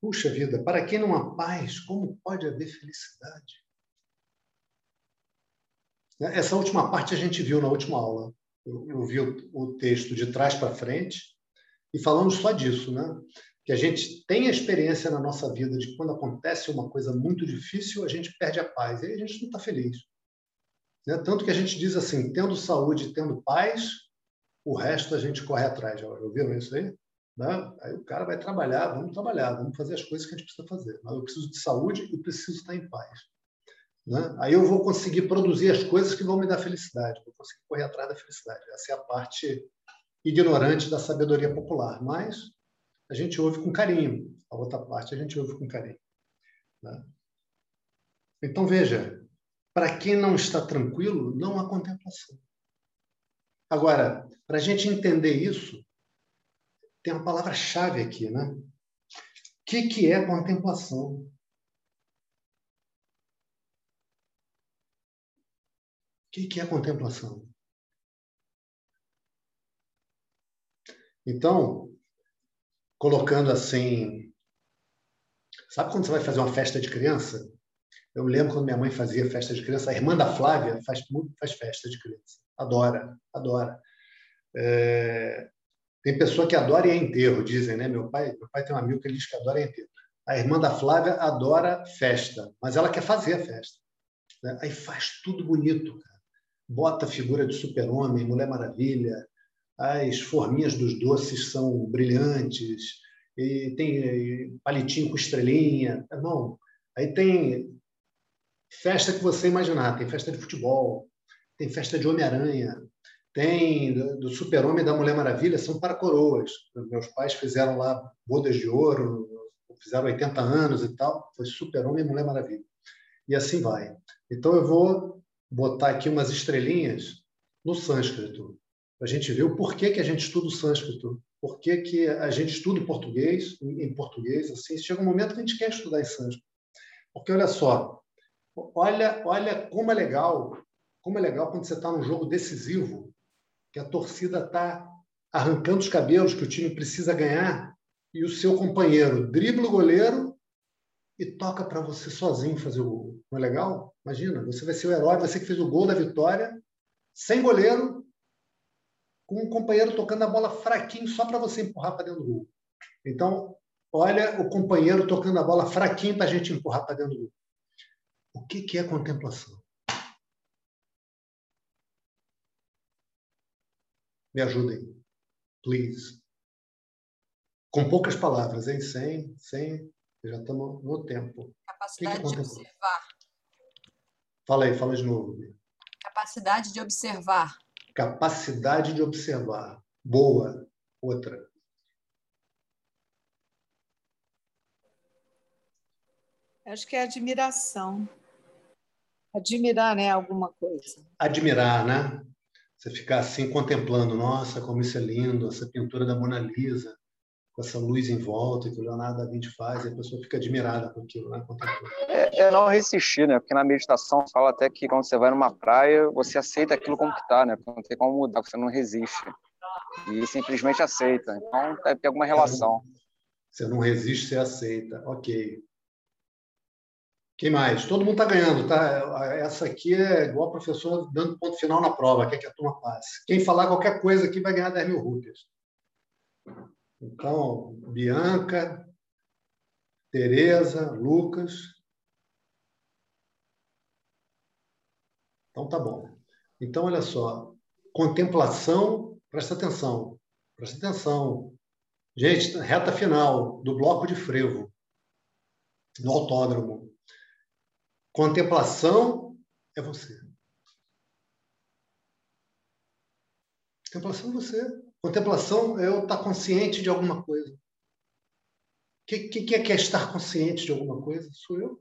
Puxa vida, para quem não há paz, como pode haver felicidade? Essa última parte a gente viu na última aula eu, vi o, o texto de trás para frente e falamos só disso, né? Que a gente tem a experiência na nossa vida de que quando acontece uma coisa muito difícil, a gente perde a paz, e a gente não está feliz. Né? Tanto que a gente diz assim, tendo saúde, tendo paz, o resto a gente corre atrás. Já ouviram isso aí? Né? Aí o cara vai trabalhar, vamos trabalhar, vamos fazer as coisas que a gente precisa fazer. Mas eu preciso de saúde e preciso estar em paz. Né? Aí eu vou conseguir produzir as coisas que vão me dar felicidade, vou conseguir correr atrás da felicidade. Essa é a parte ignorante da sabedoria popular, mas a gente ouve com carinho. A outra parte a gente ouve com carinho. Né? Então veja, para quem não está tranquilo, não há contemplação. Agora, para a gente entender isso, tem uma palavra-chave aqui, né? O que, que é contemplação? O que é contemplação? Então, colocando assim Sabe quando você vai fazer uma festa de criança? Eu lembro quando minha mãe fazia festa de criança. A irmã da Flávia faz, faz festa de criança. Adora, adora. É... Tem pessoa que adora e é enterro, dizem, né? Meu pai, meu pai tem um amigo que ele diz que adora e é enterro. A irmã da Flávia adora festa, mas ela quer fazer a festa. Né? Aí faz tudo bonito, cara. Bota a figura de super-homem, Mulher Maravilha, as forminhas dos doces são brilhantes, e tem palitinho com estrelinha. Não, aí tem festa que você imaginar, tem festa de futebol, tem festa de Homem-Aranha, tem do Super-Homem da Mulher Maravilha, são para coroas. Meus pais fizeram lá bodas de ouro, fizeram 80 anos e tal, foi Super-Homem e Mulher Maravilha. E assim vai. Então eu vou botar aqui umas estrelinhas no sânscrito, para a gente ver o porquê que a gente estuda o sânscrito, por que, que a gente estuda português, em português, assim, chega um momento que a gente quer estudar em sânscrito. Porque olha só, olha, olha como é legal, como é legal quando você está num jogo decisivo, que a torcida está arrancando os cabelos, que o time precisa ganhar, e o seu companheiro dribla o goleiro e toca para você sozinho fazer o gol. Não é legal? Imagina, você vai ser o herói, você que fez o gol da vitória, sem goleiro, com um companheiro tocando a bola fraquinho só para você empurrar para dentro do gol. Então, olha o companheiro tocando a bola fraquinho para a gente empurrar para dentro do gol. O que, que é contemplação? Me ajudem, please. Com poucas palavras, hein? Sem, sem, já estamos no tempo. Capacidade que que de observar. Fala aí, fala de novo. Capacidade de observar. Capacidade de observar. Boa. Outra. Acho que é admiração. Admirar, né, alguma coisa. Admirar, né? Você ficar assim contemplando, nossa, como isso é lindo, essa pintura da Mona Lisa, com essa luz em volta que o Leonardo da Vinci faz, e a pessoa fica admirada com aquilo, né? É, é, não resistir, né? Porque na meditação fala até que quando você vai numa praia, você aceita aquilo como que tá, né? Porque não tem como mudar, você não resiste. E simplesmente aceita. Então, deve ter alguma relação. Você não resiste, você aceita. Ok. Quem mais? Todo mundo está ganhando, tá? Essa aqui é igual a professora dando ponto final na prova, quer que a turma passe. Quem falar qualquer coisa aqui vai ganhar 10 mil rupias. Então, Bianca, Tereza, Lucas. Então, tá bom. Então, olha só. Contemplação, presta atenção. Presta atenção. Gente, reta final do bloco de frevo, no autódromo. Contemplação é você. Contemplação é você. Contemplação é eu estar consciente de alguma coisa. O que, que, é, que é estar consciente de alguma coisa? Sou eu.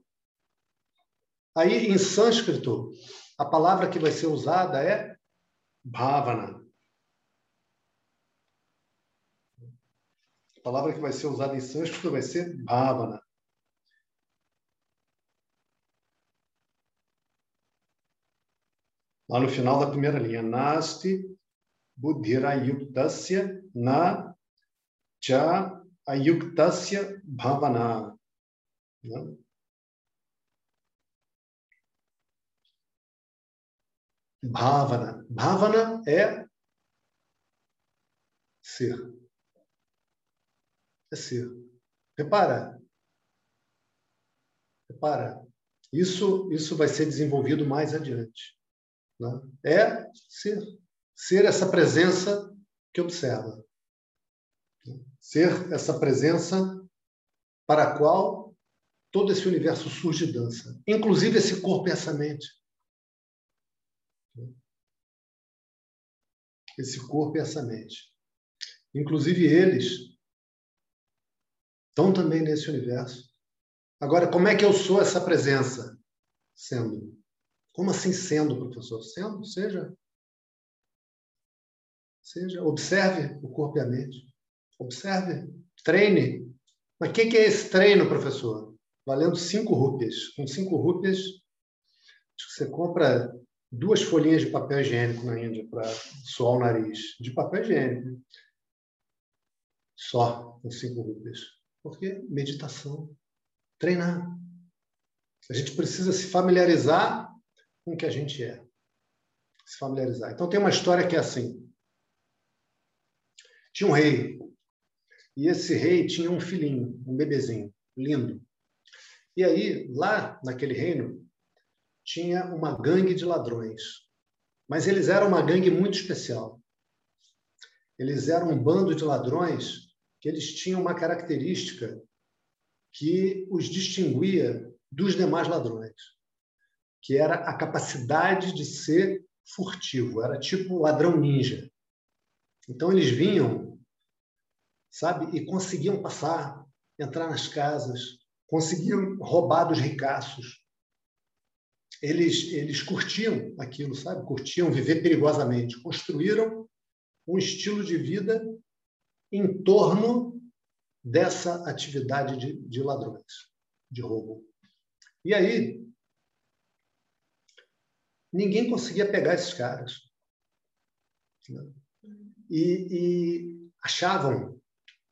Aí, em sânscrito, a palavra que vai ser usada é bhavana. A palavra que vai ser usada em sânscrito vai ser bhavana. lá no final da primeira linha. Nasti buddhirayuktasya na cha ayuktasya bhavana. Né? Bhavana. Bhavana é ser. É ser. Repara. Repara. Isso, isso vai ser desenvolvido mais adiante. Né? É ser ser essa presença que observa. Ser essa presença para a qual todo esse universo surge e dança, inclusive esse corpo e essa mente. Esse corpo e essa mente. Inclusive eles estão também nesse universo. Agora, como é que eu sou essa presença? Sendo. Como assim sendo, professor? Sendo, seja Seja, observe o corpo e a mente. Observe, treine. Mas o que, que é esse treino, professor? Valendo cinco rúpias. Com cinco rúpias, você compra duas folhinhas de papel higiênico na Índia para suar o nariz. De papel higiênico. Só com cinco rúpias. Porque meditação. Treinar. A gente precisa se familiarizar com o que a gente é. Se familiarizar. Então, tem uma história que é assim. Tinha um rei. E esse rei tinha um filhinho, um bebezinho, lindo. E aí, lá naquele reino, tinha uma gangue de ladrões. Mas eles eram uma gangue muito especial. Eles eram um bando de ladrões que eles tinham uma característica que os distinguia dos demais ladrões, que era a capacidade de ser furtivo, era tipo ladrão ninja. Então eles vinham, sabe, e conseguiam passar, entrar nas casas, conseguiam roubar dos ricaços. Eles eles curtiam aquilo, sabe? Curtiam viver perigosamente, construíram um estilo de vida em torno dessa atividade de, de ladrões, de roubo. E aí, ninguém conseguia pegar esses caras. E, e achavam,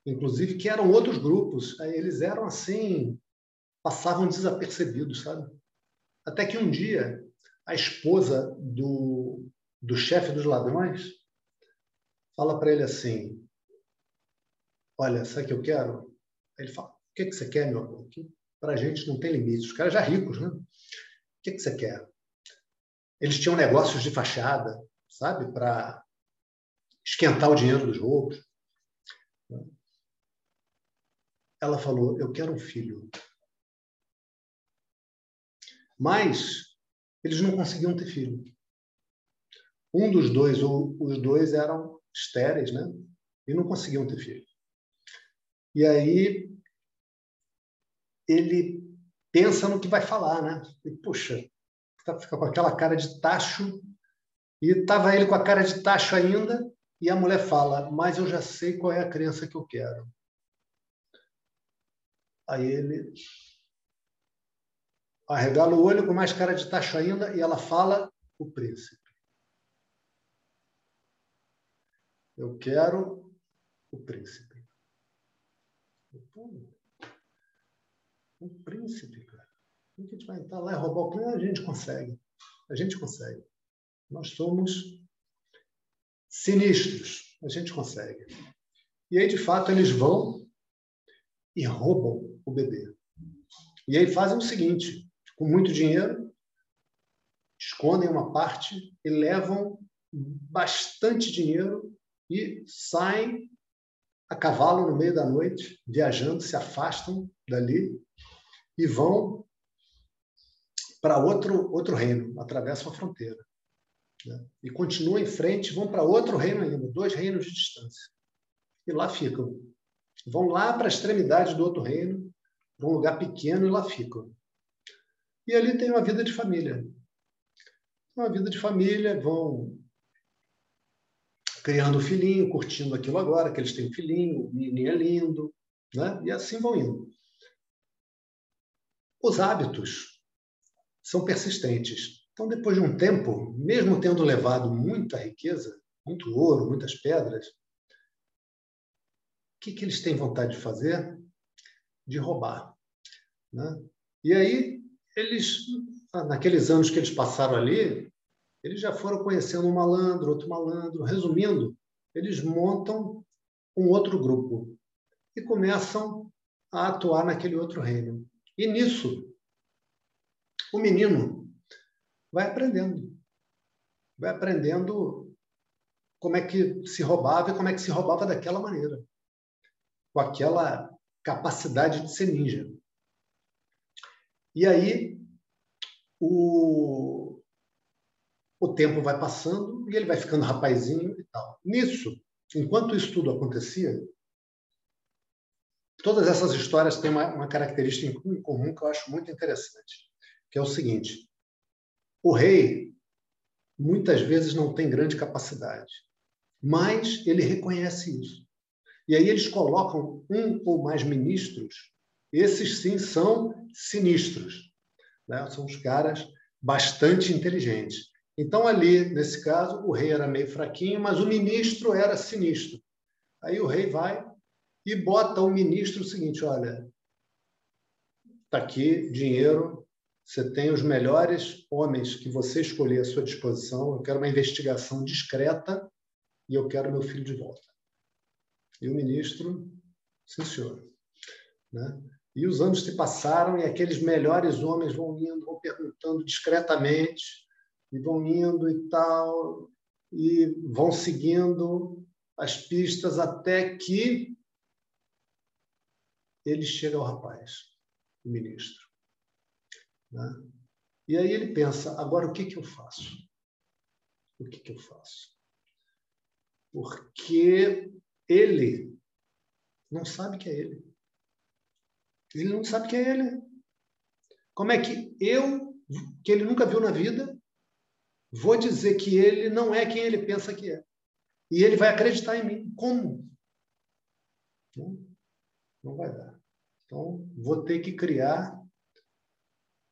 inclusive, que eram outros grupos. Eles eram assim, passavam desapercebidos, sabe? Até que um dia, a esposa do, do chefe dos ladrões fala para ele assim: Olha, sabe o que eu quero? Ele fala: O que, que você quer, meu amor? Para a gente não tem limite. Os caras já ricos, né? O que, que você quer? Eles tinham negócios de fachada, sabe? Para esquentar o dinheiro dos roubos. Ela falou: Eu quero um filho. Mas eles não conseguiam ter filho. Um dos dois, ou os dois eram estéreis, né? E não conseguiam ter filho. E aí ele pensa no que vai falar, né? E, puxa, tá, fica com aquela cara de tacho. E estava ele com a cara de tacho ainda, e a mulher fala: Mas eu já sei qual é a crença que eu quero. Aí ele arregala o olho com mais cara de tacho ainda, e ela fala: O príncipe. Eu quero o príncipe. O príncipe. A gente vai entrar lá e roubar o príncipe? A gente consegue. A gente consegue. Nós somos sinistros. A gente consegue. E aí, de fato, eles vão e roubam o bebê. E aí fazem o seguinte: com muito dinheiro, escondem uma parte e levam bastante dinheiro e saem a cavalo no meio da noite, viajando, se afastam dali e vão para outro outro reino, atravessam a fronteira. Né? E continuam em frente, vão para outro reino ainda, dois reinos de distância. E lá ficam. Vão lá para a extremidade do outro reino, para um lugar pequeno e lá ficam. E ali tem uma vida de família. Uma vida de família, vão criando filhinho, curtindo aquilo agora, que eles têm filhinho, menininho é lindo, né? e assim vão indo. Os hábitos são persistentes. Então, depois de um tempo, mesmo tendo levado muita riqueza, muito ouro, muitas pedras, o que, que eles têm vontade de fazer? De roubar. Né? E aí, eles, naqueles anos que eles passaram ali, eles já foram conhecendo um malandro, outro malandro. Resumindo, eles montam um outro grupo e começam a atuar naquele outro reino. E nisso, o menino vai aprendendo. Vai aprendendo como é que se roubava e como é que se roubava daquela maneira. Com aquela capacidade de ser ninja. E aí, o, o tempo vai passando e ele vai ficando rapazinho e tal. Nisso, enquanto isso tudo acontecia, todas essas histórias têm uma, uma característica em comum que eu acho muito interessante, que é o seguinte: o rei muitas vezes não tem grande capacidade, mas ele reconhece isso. E aí eles colocam um ou mais ministros, esses sim são sinistros, né? são os caras bastante inteligentes. Então, ali, nesse caso, o rei era meio fraquinho, mas o ministro era sinistro. Aí o rei vai e bota o ministro o seguinte: olha, Está aqui, dinheiro. Você tem os melhores homens que você escolher à sua disposição. Eu quero uma investigação discreta e eu quero meu filho de volta. E o ministro, sim, senhor. Né? E os anos se passaram e aqueles melhores homens vão indo, vão perguntando discretamente, e vão indo e tal, e vão seguindo as pistas até que ele chega ao rapaz, o ministro. Né? E aí ele pensa: agora o que, que eu faço? O que, que eu faço? Porque ele não sabe que é ele. Ele não sabe que é ele. Como é que eu, que ele nunca viu na vida, vou dizer que ele não é quem ele pensa que é? E ele vai acreditar em mim. Como? Não, não vai dar. Então, vou ter que criar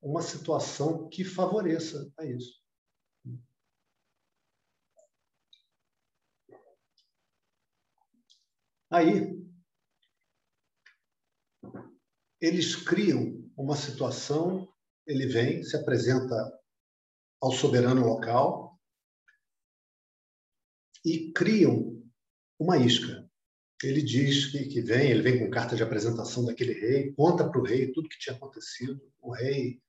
uma situação que favoreça a isso. Aí, eles criam uma situação, ele vem, se apresenta ao soberano local e criam uma isca. Ele diz que, que vem, ele vem com carta de apresentação daquele rei, conta para o rei tudo que tinha acontecido. O rei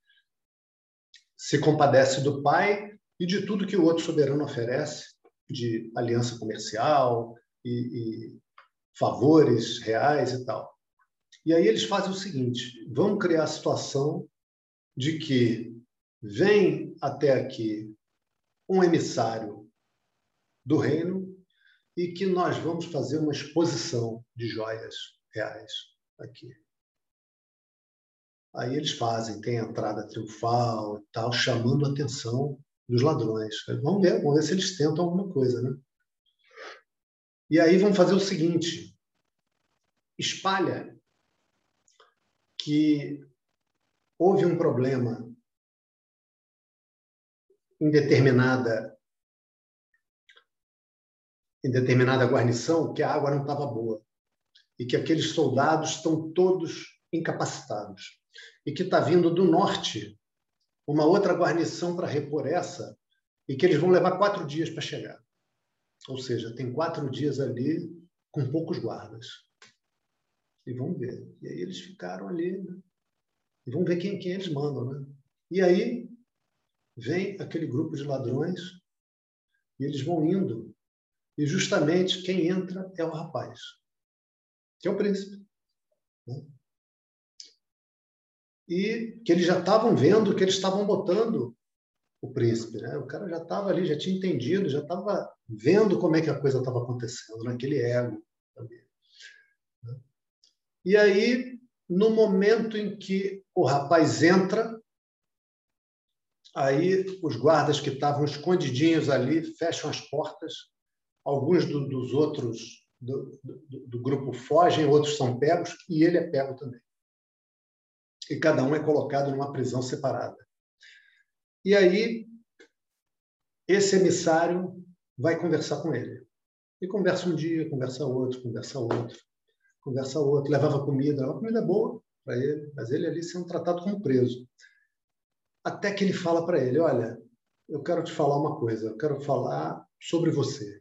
se compadece do pai e de tudo que o outro soberano oferece, de aliança comercial e, e favores reais e tal. E aí eles fazem o seguinte: vão criar a situação de que vem até aqui um emissário do reino e que nós vamos fazer uma exposição de joias reais aqui. Aí eles fazem, tem entrada triunfal e tal, chamando a atenção dos ladrões. Vamos ver, vamos ver se eles tentam alguma coisa, né? E aí vão fazer o seguinte: espalha que houve um problema em determinada em determinada guarnição que a água não estava boa e que aqueles soldados estão todos incapacitados e que está vindo do norte uma outra guarnição para repor essa e que eles vão levar quatro dias para chegar. Ou seja, tem quatro dias ali com poucos guardas. E vamos ver. E aí eles ficaram ali, né? E vamos ver quem, quem eles mandam, né? E aí vem aquele grupo de ladrões e eles vão indo. E justamente quem entra é o rapaz, que é o príncipe. Né? E que eles já estavam vendo que eles estavam botando o príncipe. Né? O cara já estava ali, já tinha entendido, já estava vendo como é que a coisa estava acontecendo, naquele ego também. E aí, no momento em que o rapaz entra, aí os guardas que estavam escondidinhos ali fecham as portas, alguns do, dos outros do, do, do, grupo fogem, outros são pegos, e ele é pego também. E cada um é colocado numa prisão separada. E aí, esse emissário vai conversar com ele. E conversa um dia, conversa outro, conversa outro conversa outro, levava comida, levava comida boa para ele, mas ele ali sendo tratado como preso. Até que ele fala para ele: Olha, eu quero te falar uma coisa, eu quero falar sobre você.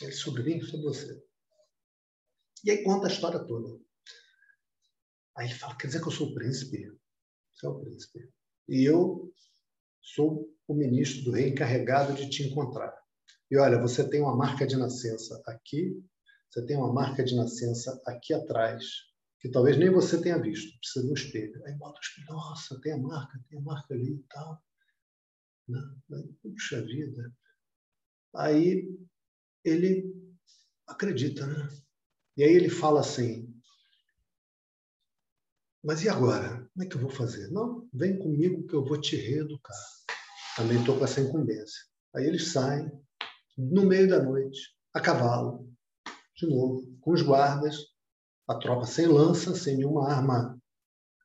Ele, sobre mim? Sobre você. E aí conta a história toda. Aí ele fala: Quer dizer que eu sou o príncipe? Você é o príncipe. E eu sou o ministro do rei encarregado de te encontrar. E olha, você tem uma marca de nascença aqui você tem uma marca de nascença aqui atrás, que talvez nem você tenha visto, precisa de um espelho. Aí bota o espelho, nossa, tem a marca, tem a marca ali e tal. Né? Puxa vida. Aí ele acredita, né? E aí ele fala assim: Mas e agora? Como é que eu vou fazer? Não, vem comigo que eu vou te reeducar. Também estou com essa incumbência. Aí eles saem, no meio da noite, a cavalo, de novo, com os guardas, a tropa sem lança, sem nenhuma arma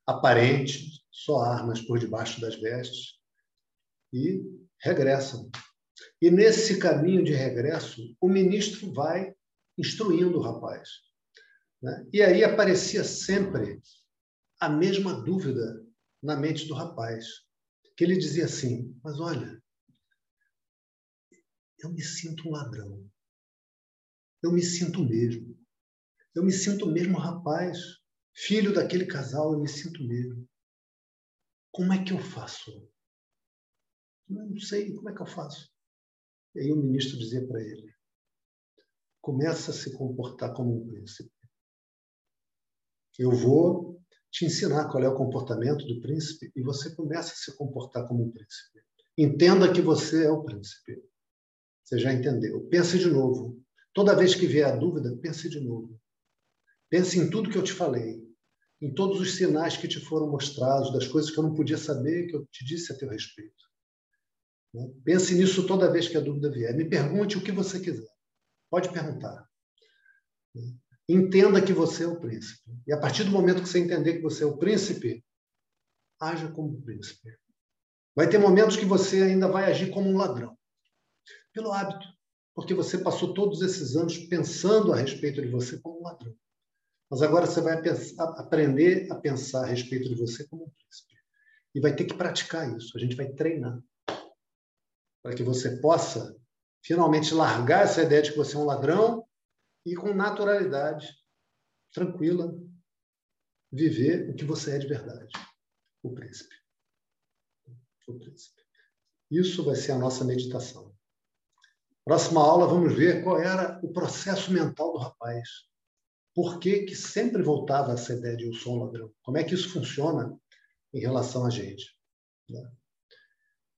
aparente, só armas por debaixo das vestes, e regressam. E nesse caminho de regresso, o ministro vai instruindo o rapaz. Né? E aí aparecia sempre a mesma dúvida na mente do rapaz, que ele dizia assim: Mas olha, eu me sinto um ladrão. Eu me sinto mesmo. Eu me sinto mesmo rapaz, filho daquele casal, eu me sinto mesmo. Como é que eu faço? Eu não sei como é que eu faço. E aí o ministro dizia para ele: começa a se comportar como um príncipe. Eu vou te ensinar qual é o comportamento do príncipe e você começa a se comportar como um príncipe. Entenda que você é o príncipe. Você já entendeu. Pense de novo. Toda vez que vier a dúvida, pense de novo. Pense em tudo que eu te falei, em todos os sinais que te foram mostrados, das coisas que eu não podia saber, que eu te disse a teu respeito. Pense nisso toda vez que a dúvida vier. Me pergunte o que você quiser. Pode perguntar. Entenda que você é o príncipe. E a partir do momento que você entender que você é o príncipe, haja como príncipe. Vai ter momentos que você ainda vai agir como um ladrão. Pelo hábito. Porque você passou todos esses anos pensando a respeito de você como um ladrão. Mas agora você vai pensar, aprender a pensar a respeito de você como um príncipe. E vai ter que praticar isso. A gente vai treinar. Para que você possa finalmente largar essa ideia de que você é um ladrão e com naturalidade, tranquila, viver o que você é de verdade, o príncipe. O príncipe. Isso vai ser a nossa meditação. Próxima aula vamos ver qual era o processo mental do rapaz. Por que, que sempre voltava essa ideia de eu sou um ladrão? Como é que isso funciona em relação a gente? Né?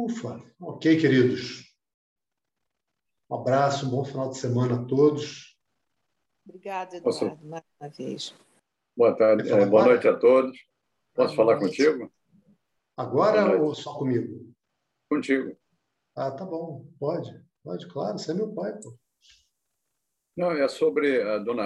Ufa, ok, queridos. Um abraço, um bom final de semana a todos. Obrigada, Eduardo, Posso... mais uma vez. Boa tarde, é, boa noite a todos. Posso falar contigo? Agora ou só comigo? Contigo. Ah, tá bom, pode, pode, claro, você é meu pai, pô. Não, é sobre a dona